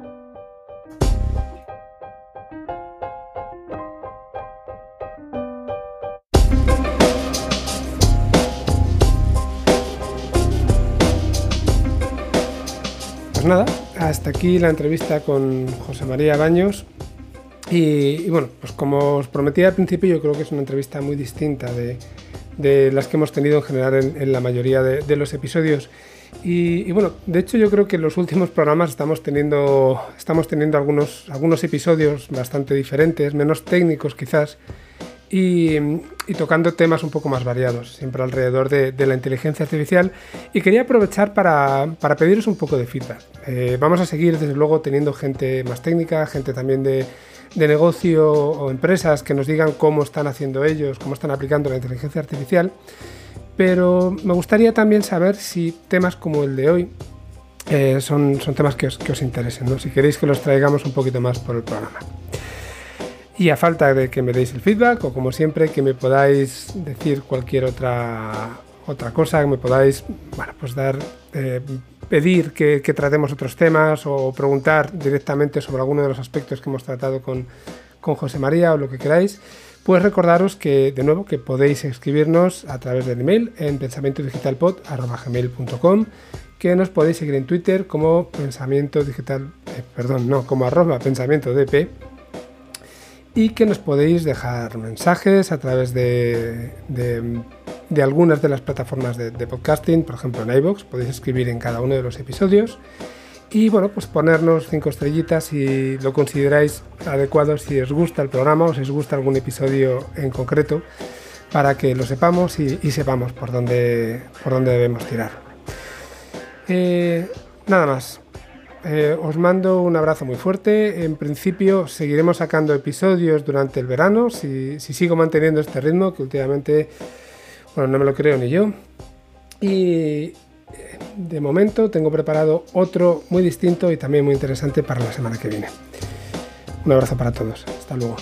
Pues nada, hasta aquí la entrevista con José María Baños. Y, bueno, pues como os prometí al principio, yo creo que es una entrevista muy distinta de, las que hemos tenido en general en, la mayoría de los episodios. Y, bueno, de hecho yo creo que en los últimos programas estamos teniendo, estamos teniendo algunos, algunos episodios bastante diferentes, menos técnicos quizás, y, tocando temas un poco más variados, siempre alrededor de, la inteligencia artificial. Y quería aprovechar para, para pediros un poco de feedback. Eh, vamos a seguir desde luego teniendo gente más técnica, gente también de, de negocio o empresas que nos digan cómo están haciendo ellos, cómo están aplicando la inteligencia artificial pero me gustaría también saber si temas como el de hoy eh, son, son temas que os, interesen, ¿no? si queréis que los traigamos un poquito más por el programa. Y a falta de que me deis el feedback, o como siempre, que me podáis decir cualquier otra, otra cosa, que me podáis bueno, pues dar, eh, pedir que, que, tratemos otros temas o preguntar directamente sobre alguno de los aspectos que hemos tratado con, con José María o lo que queráis. Pues recordaros que, de nuevo, que podéis escribirnos a través del email en pensamientodigitalpod.com, que nos podéis seguir en Twitter como pensamiento digital, eh, perdón, no, como arroba pensamiento dp, y que nos podéis dejar mensajes a través de, algunas de las plataformas de, de, podcasting, por ejemplo en iVoox, podéis escribir en cada uno de los episodios y bueno, pues ponernos cinco estrellitas si lo consideráis adecuado, si os gusta el programa o si os gusta algún episodio en concreto, para que lo sepamos y, sepamos por dónde, por dónde debemos tirar. Eh, nada más. Eh, os mando un abrazo muy fuerte. En principio seguiremos sacando episodios durante el verano, si, si sigo manteniendo este ritmo, que últimamente, bueno, no me lo creo ni yo. Y, de momento tengo preparado otro muy distinto y también muy interesante para la semana que viene. Un abrazo para todos. Hasta luego.